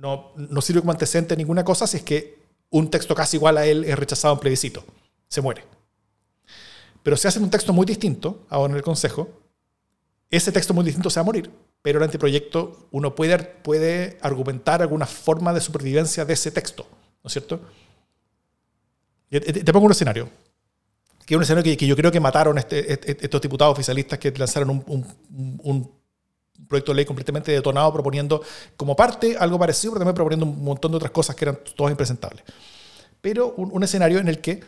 no, no sirve como antecedente de ninguna cosa si es que un texto casi igual a él es rechazado en plebiscito. Se muere. Pero si hacen un texto muy distinto, ahora en el Consejo, ese texto muy distinto se va a morir. Pero el anteproyecto, uno puede, puede argumentar alguna forma de supervivencia de ese texto, ¿no es cierto? Te, pongo un escenario, que es un escenario que, yo creo que mataron este, este, estos diputados oficialistas que lanzaron un proyecto de ley completamente detonado proponiendo como parte algo parecido, pero también proponiendo un montón de otras cosas que eran todas impresentables. Pero un, escenario en el que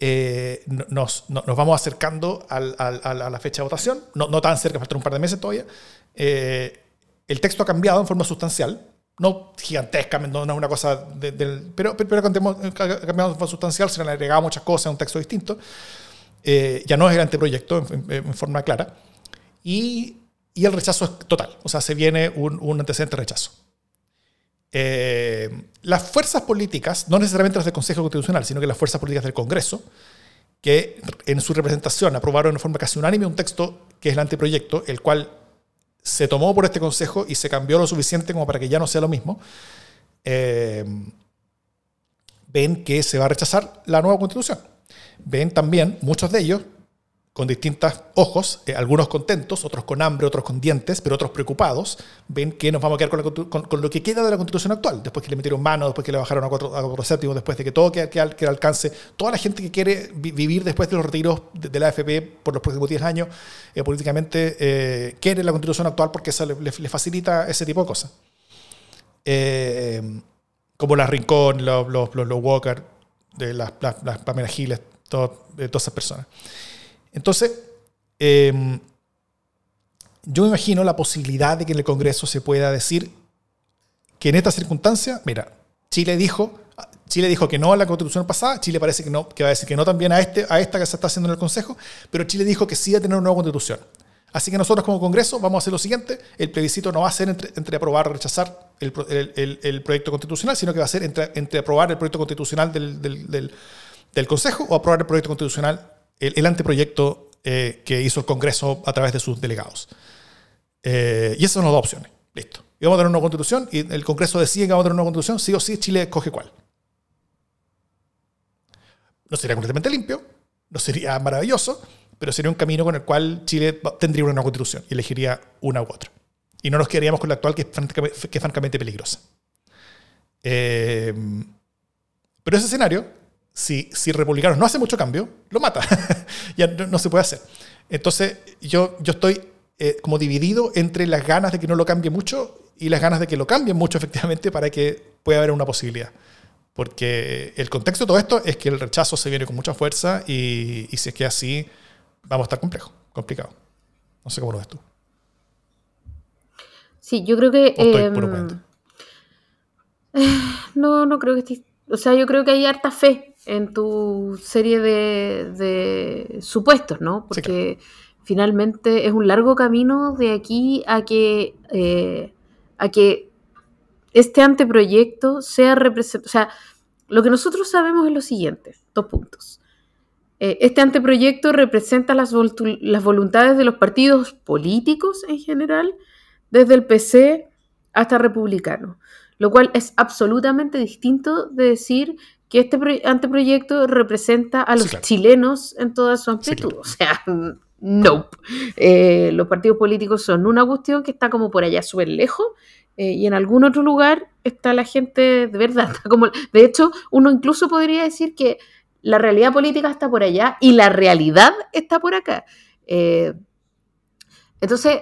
eh, nos, nos, vamos acercando al, a la fecha de votación, no, no tan cerca, faltan un par de meses todavía. Eh, el texto ha cambiado en forma sustancial, no gigantesca, no, es una cosa del... Pero, pero, ha cambiado en forma sustancial, se le han agregado muchas cosas a un texto distinto. Eh, ya no es el anteproyecto en, en forma clara. Y y el rechazo es total, o sea, se viene un, antecedente de rechazo. Eh, las fuerzas políticas, no necesariamente las del Consejo Constitucional, sino que las fuerzas políticas del Congreso, que en su representación aprobaron de forma casi unánime un texto que es el anteproyecto, el cual se tomó por este Consejo y se cambió lo suficiente como para que ya no sea lo mismo, eh, ven que se va a rechazar la nueva constitución. Ven también, muchos de ellos, con distintos ojos, eh, algunos contentos, otros con hambre, otros con dientes, pero otros preocupados, ven que nos vamos a quedar con, lo que queda de la constitución actual, después que le metieron mano, después que le bajaron a cuatro, séptimos, después de que todo quede, que, al alcance, toda la gente que quiere vivir después de los retiros de, la AFP por los próximos 10 años, eh, políticamente eh, quiere la constitución actual porque eso le, facilita ese tipo de cosas. como la Rincón, los, los, Walker, de las, las, Pamela Giles, todas esas personas. Entonces, em, yo me imagino la posibilidad de que en el Congreso se pueda decir que en esta circunstancia, mira, Chile dijo, Chile dijo que no a la constitución pasada, Chile parece que no, que va a decir que no también a, este, a esta que se está haciendo en el Consejo, pero Chile dijo que sí a tener una nueva constitución. Así que nosotros como Congreso vamos a hacer lo siguiente, el plebiscito no va a ser entre, aprobar o rechazar el, proyecto constitucional, sino que va a ser entre, aprobar el proyecto constitucional del, del Consejo o aprobar el proyecto constitucional el, anteproyecto eh, que hizo el Congreso a través de sus delegados. Eh, y esas son las dos opciones. Listo. Y vamos a tener una constitución y el Congreso decide que vamos a tener una constitución, sí o sí, Chile coge cuál. No sería completamente limpio, no sería maravilloso, pero sería un camino con el cual Chile tendría una nueva constitución y elegiría una u otra. Y no nos quedaríamos con la actual, que es francamente, peligrosa. Eh, pero ese escenario si, si republicanos no hace mucho cambio, lo mata. ya no, se puede hacer. Entonces, yo, yo estoy eh, como dividido entre las ganas de que no lo cambie mucho y las ganas de que lo cambien mucho, efectivamente, para que pueda haber una posibilidad. Porque el contexto de todo esto es que el rechazo se viene con mucha fuerza y, y si es que así, vamos a estar complejo, complicado. No sé cómo lo ves tú. Sí, yo creo que... Eh, no, no creo que esté... O sea, yo creo que hay harta fe en tu serie de, supuestos, ¿no? Porque finalmente es un largo camino de aquí a que, eh, a que este anteproyecto sea representado. O sea, lo que nosotros sabemos es lo siguiente: dos puntos. Eh, este anteproyecto representa las, las voluntades de los partidos políticos en general, desde el PC hasta republicano, lo cual es absolutamente distinto de decir que este anteproyecto representa a los chilenos en toda su amplitud. O sea, no. Eh, los partidos políticos son una cuestión que está como por allá súper lejos eh, y en algún otro lugar está la gente de verdad. como, de hecho, uno incluso podría decir que la realidad política está por allá y la realidad está por acá. Eh, entonces,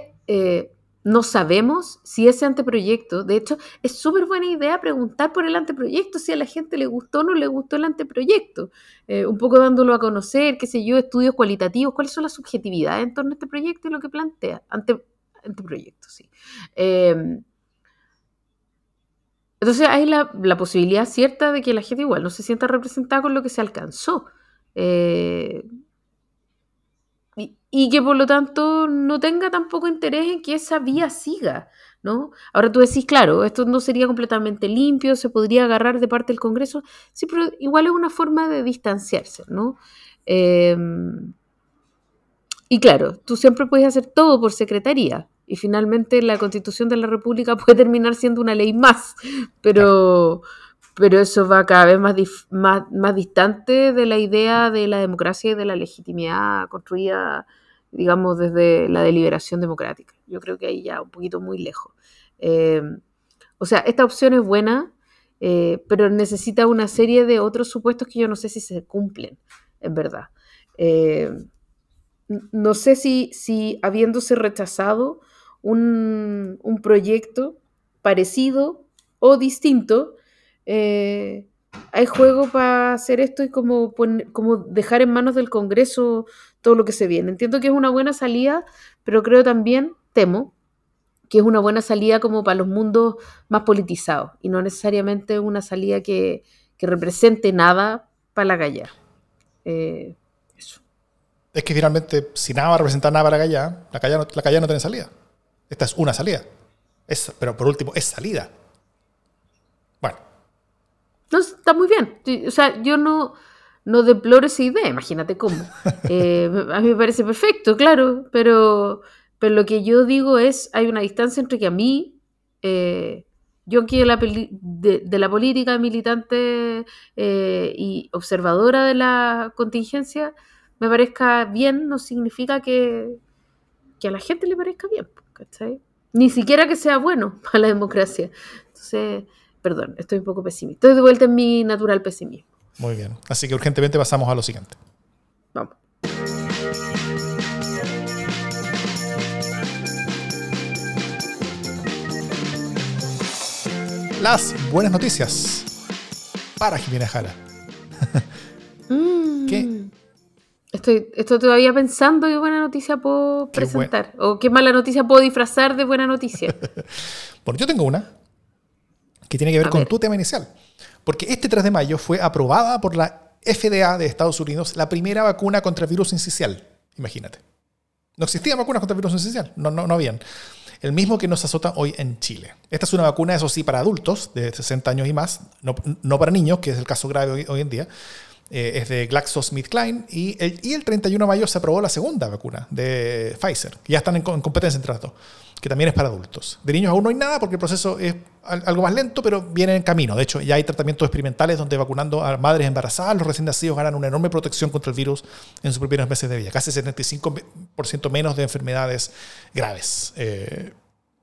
no sabemos si ese anteproyecto, de hecho, es súper buena idea preguntar por el anteproyecto, si a la gente le gustó o no le gustó el anteproyecto, eh, un poco dándolo a conocer, qué sé yo, estudios cualitativos, cuáles son las subjetividades en torno a este proyecto y lo que plantea, ante, anteproyecto, sí. Em, entonces hay la, posibilidad cierta de que la gente igual no se sienta representada con lo que se alcanzó. Eh, y, que por lo tanto no tenga tampoco interés en que esa vía siga, ¿no? Ahora tú decís, claro, esto no sería completamente limpio, se podría agarrar de parte del Congreso, sí, pero igual es una forma de distanciarse, ¿no? Em, y claro, tú siempre puedes hacer todo por secretaría, y finalmente la Constitución de la República puede terminar siendo una ley más, pero pero eso va cada vez más, más, distante de la idea de la democracia y de la legitimidad construida, digamos, desde la deliberación democrática. Yo creo que ahí ya un poquito muy lejos. Eh, o sea, esta opción es buena, eh, pero necesita una serie de otros supuestos que yo no sé si se cumplen, en verdad. Eh, no sé si, si habiéndose rechazado un, un proyecto parecido o distinto, hay juego para hacer esto y como, como dejar en manos del Congreso todo lo que se viene. Entiendo que es una buena salida, pero creo también, temo, que es una buena salida como para los mundos más politizados y no necesariamente una salida que, represente nada para la galla. Eh, eso. Es que finalmente, si nada va a representar nada para la galla, la galla no, la no tiene salida. Esta es una salida. Es, pero por último, es salida. No, está muy bien. O sea, yo no, no deploro esa idea, imagínate cómo. Eh, a mí me parece perfecto, claro, pero, pero lo que yo digo es, hay una distancia entre que a mí, eh, yo aquí de la, de, la política militante eh, y observadora de la contingencia, me parezca bien, no significa que, que a la gente le parezca bien, ¿cachai? Ni siquiera que sea bueno para la democracia. Entonces Perdón, estoy un poco pesimista. Estoy de vuelta en mi natural pesimismo. Muy bien. Así que urgentemente pasamos a lo siguiente. Vamos. Las buenas noticias para Jimena Jara. Mm. ¿Qué? Estoy, estoy todavía pensando qué buena noticia puedo presentar. O qué mala noticia puedo disfrazar de buena noticia. bueno, yo tengo una que tiene que ver con tu tema inicial. Porque este 3 de mayo fue aprobada por la FDA de Estados Unidos la primera vacuna contra el virus incisional. Imagínate. No existían vacunas contra el virus incisional. No, no, no habían. El mismo que nos azota hoy en Chile. Esta es una vacuna, eso sí, para adultos de 60 años y más, no, no para niños, que es el caso grave hoy, en día. Eh, es de GlaxoSmithKline y el, y el 31 de mayo se aprobó la segunda vacuna de Pfizer, ya están en, en competencia entre las dos que también es para adultos. De niños aún no hay nada porque el proceso es algo más lento, pero viene en camino. De hecho, ya hay tratamientos experimentales donde vacunando a madres embarazadas, los recién nacidos ganan una enorme protección contra el virus en sus primeros meses de vida. Casi 75% menos de enfermedades graves eh,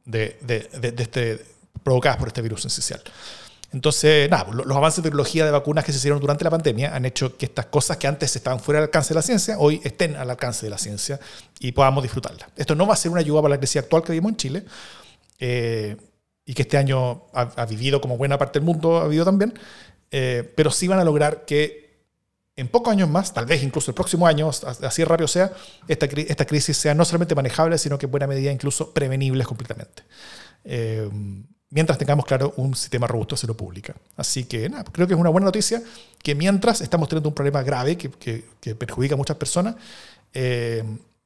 de, de, este, provocadas por este virus esencial. Entonces, nada, los avances de tecnología de vacunas que se hicieron durante la pandemia han hecho que estas cosas que antes estaban fuera del alcance de la ciencia, hoy estén al alcance de la ciencia y podamos disfrutarlas. Esto no va a ser una ayuda para la crisis actual que vivimos en Chile eh, y que este año ha, vivido como buena parte del mundo, ha vivido también, eh, pero sí van a lograr que en pocos años más, tal vez incluso el próximo año, así rápido sea, esta, esta crisis sea no solamente manejable, sino que en buena medida incluso prevenible completamente. Eh, mientras tengamos, claro, un sistema robusto de salud pública. Así que nada, creo que es una buena noticia que mientras estamos teniendo un problema grave que, que, perjudica a muchas personas, eh,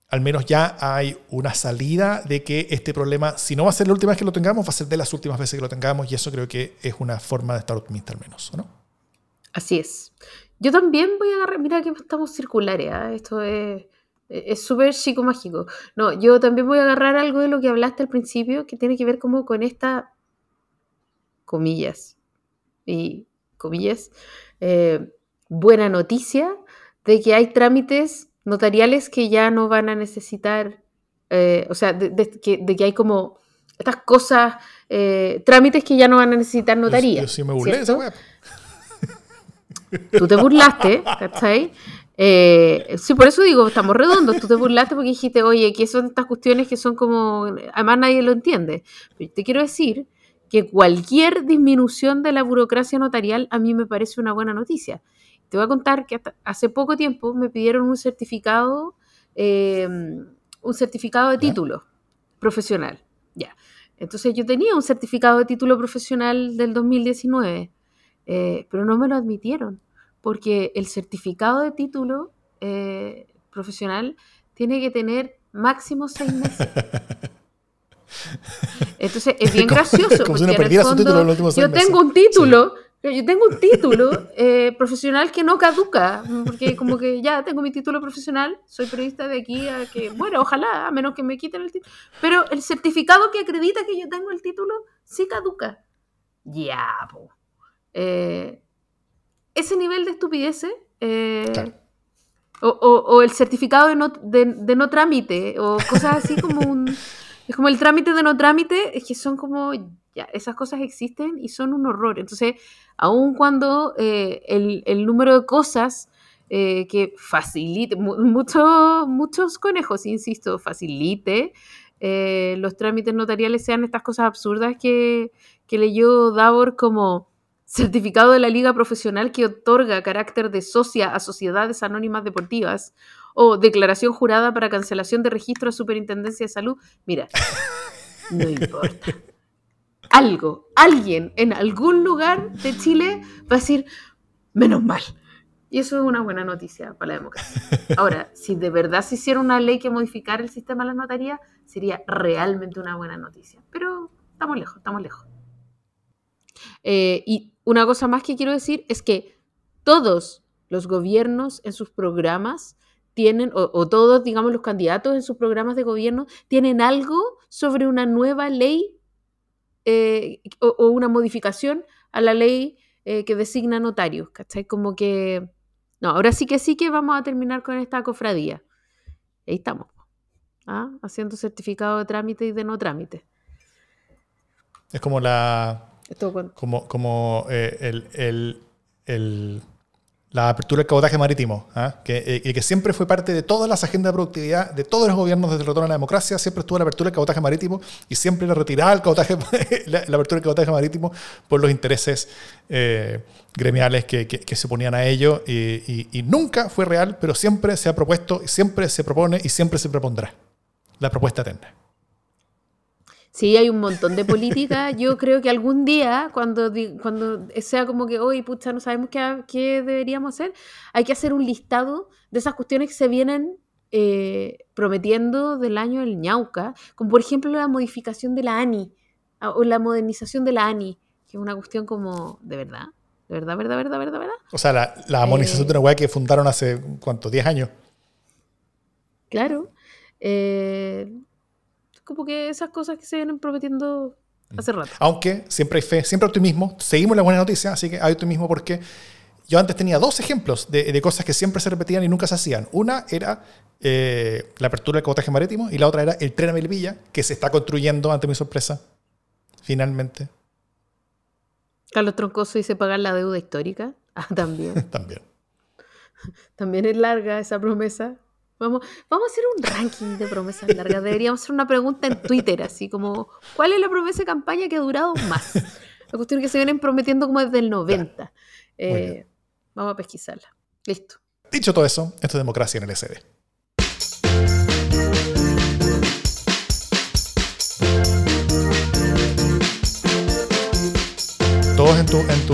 al menos ya hay una salida de que este problema, si no va a ser la última vez que lo tengamos, va a ser de las últimas veces que lo tengamos y eso creo que es una forma de estar optimista al menos, ¿no? Así es. Yo también voy a agarrar, mira que estamos circulares, ¿eh? esto es es súper psicomágico. No, yo también voy a agarrar algo de lo que hablaste al principio, que tiene que ver como con esta, comillas, y comillas, eh, buena noticia de que hay trámites notariales que ya no van a necesitar, eh, o sea, de, que, hay como estas cosas, eh, trámites que ya no van a necesitar notaría. Yo, sí me burlé esa web. Tú te burlaste, ¿cachai? Eh, sí, por eso digo, estamos redondos. Tú te burlaste porque dijiste, oye, que son estas cuestiones que son como, además nadie lo entiende. te quiero decir que cualquier disminución de la burocracia notarial a mí me parece una buena noticia. Te voy a contar que hace poco tiempo me pidieron un certificado, em, un certificado de título profesional. Ya. Entonces yo tenía un certificado de título profesional del 2019, eh, pero no me lo admitieron porque el certificado de título eh, profesional tiene que tener máximo seis meses. Entonces es bien gracioso. Como porque en el fondo, yo tengo un título, yo tengo un título profesional que no caduca, porque como que ya tengo mi título profesional, soy periodista de aquí a que, bueno, ojalá, a menos que me quiten el título, pero el certificado que acredita que yo tengo el título sí caduca. Ya, po. Eh, ese nivel de estupidez eh, o, el certificado de no, de, no, trámite, o cosas así como un... Es como el trámite de no trámite, es que son como, ya, esas cosas existen y son un horror. Entonces, aun cuando eh, el, número de cosas eh, que facilite, mucho, muchos conejos, insisto, facilite los trámites notariales sean estas cosas absurdas que, que leyó Davor como certificado de la liga profesional que otorga carácter de socia a sociedades anónimas deportivas o declaración jurada para cancelación de registro a Superintendencia de Salud. Mira, no importa. Algo, alguien en algún lugar de Chile va a decir, menos mal. Y eso es una buena noticia para la democracia. Ahora, si de verdad se hiciera una ley que modificara el sistema de la notaría, sería realmente una buena noticia. Pero estamos lejos, estamos lejos. Eh, y una cosa más que quiero decir es que todos los gobiernos en sus programas tienen, o, todos, digamos, los candidatos en sus programas de gobierno, tienen algo sobre una nueva ley eh, o, una modificación a la ley eh, que designa notarios, ¿cachai? Como que, no, ahora sí que sí que vamos a terminar con esta cofradía. Ahí estamos, ¿ah? haciendo certificado de trámite y de no trámite. Es como la, como, como eh, el, la apertura del cabotaje marítimo, ¿ah? que, eh, que siempre fue parte de todas las agendas de productividad de todos los gobiernos desde el retorno a la democracia, siempre estuvo la apertura del cabotaje marítimo y siempre la retirada el cabotaje, la, apertura del cabotaje marítimo por los intereses eh, gremiales que, se ponían a ello y, y, nunca fue real, pero siempre se ha propuesto, siempre se propone y siempre se propondrá la propuesta eterna. Sí, hay un montón de política. Yo creo que algún día, cuando, cuando sea como que, hoy, pucha, no sabemos qué, qué, deberíamos hacer, hay que hacer un listado de esas cuestiones que se vienen eh, prometiendo del año del ñauca, como por ejemplo la modificación de la ANI o la modernización de la ANI, que es una cuestión como, de verdad, de verdad, verdad, verdad, verdad, verdad. O sea, la, la modernización eh, de una weá que fundaron hace, ¿cuánto? ¿10 años? Claro. Eh, como que esas cosas que se vienen prometiendo hace rato. Aunque siempre hay fe, siempre optimismo. Seguimos la buena noticia, así que hay optimismo porque yo antes tenía dos ejemplos de, cosas que siempre se repetían y nunca se hacían. Una era eh, la apertura del cabotaje marítimo y la otra era el tren a Melvilla, que se está construyendo, ante mi sorpresa, finalmente. Carlos Troncoso dice pagar la deuda histórica. Ah, también. también. También es larga esa promesa. Vamos, vamos a hacer un ranking de promesas largas. Deberíamos hacer una pregunta en Twitter, así como, ¿cuál es la promesa de campaña que ha durado más? La cuestión es que se vienen prometiendo como desde el 90. Eh, vamos a pesquisarla. Listo. Dicho todo eso, esto es democracia en el SD. tu, en, tu,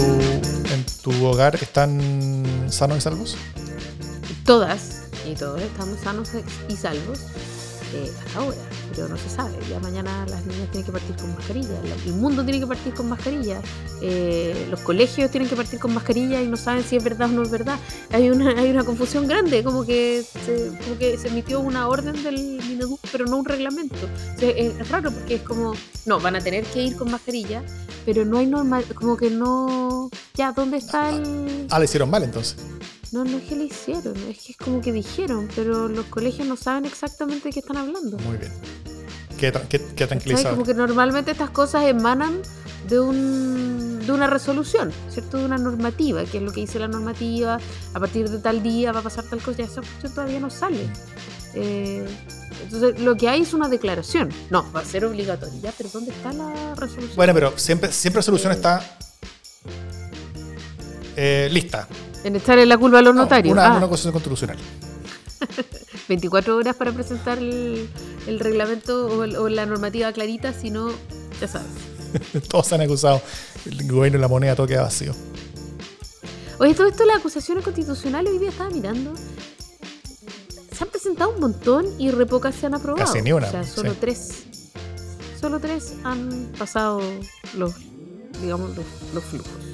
en tu hogar están sanos y salvos? Todas y todos estamos sanos y salvos eh, hasta ahora, pero no se sabe. Ya mañana las niñas tienen que partir con mascarilla, el mundo tiene que partir con mascarilla, eh, los colegios tienen que partir con mascarilla y no saben si es verdad o no es verdad. Hay una, hay una confusión grande, como que, se, como que se emitió una orden del Mineduc, pero no un reglamento. es raro porque es como, no, van a tener que ir con mascarilla, pero no hay normal, como que no. Ya, ¿dónde está el.? Ah, le hicieron mal entonces. No, no es que le hicieron, es que es como que dijeron, pero los colegios no saben exactamente de qué están hablando. Muy bien. Qué, qué, qué tranquilizado. Como que normalmente estas cosas emanan de, un, de una resolución, ¿cierto? De una normativa, que es lo que dice la normativa, a partir de tal día va a pasar tal cosa, ya esa cuestión todavía no sale. Eh, entonces, lo que hay es una declaración. No, va a ser obligatorio. Ya, pero ¿dónde está la resolución? Bueno, pero siempre, siempre la solución está eh, lista. En en la culpa a los notarios. Una, ah. cosa constitucional. 24 horas para presentar el, reglamento o, la normativa clarita, si no, ya sabes. Todos se han acusado. El gobierno y la moneda todo queda vacío. Oye, todo esto, las acusaciones constitucionales, hoy día estaba mirando. Se han presentado un montón y re pocas se han aprobado. Casi ni una. O sea, solo tres. Solo tres han pasado los, digamos, los flujos.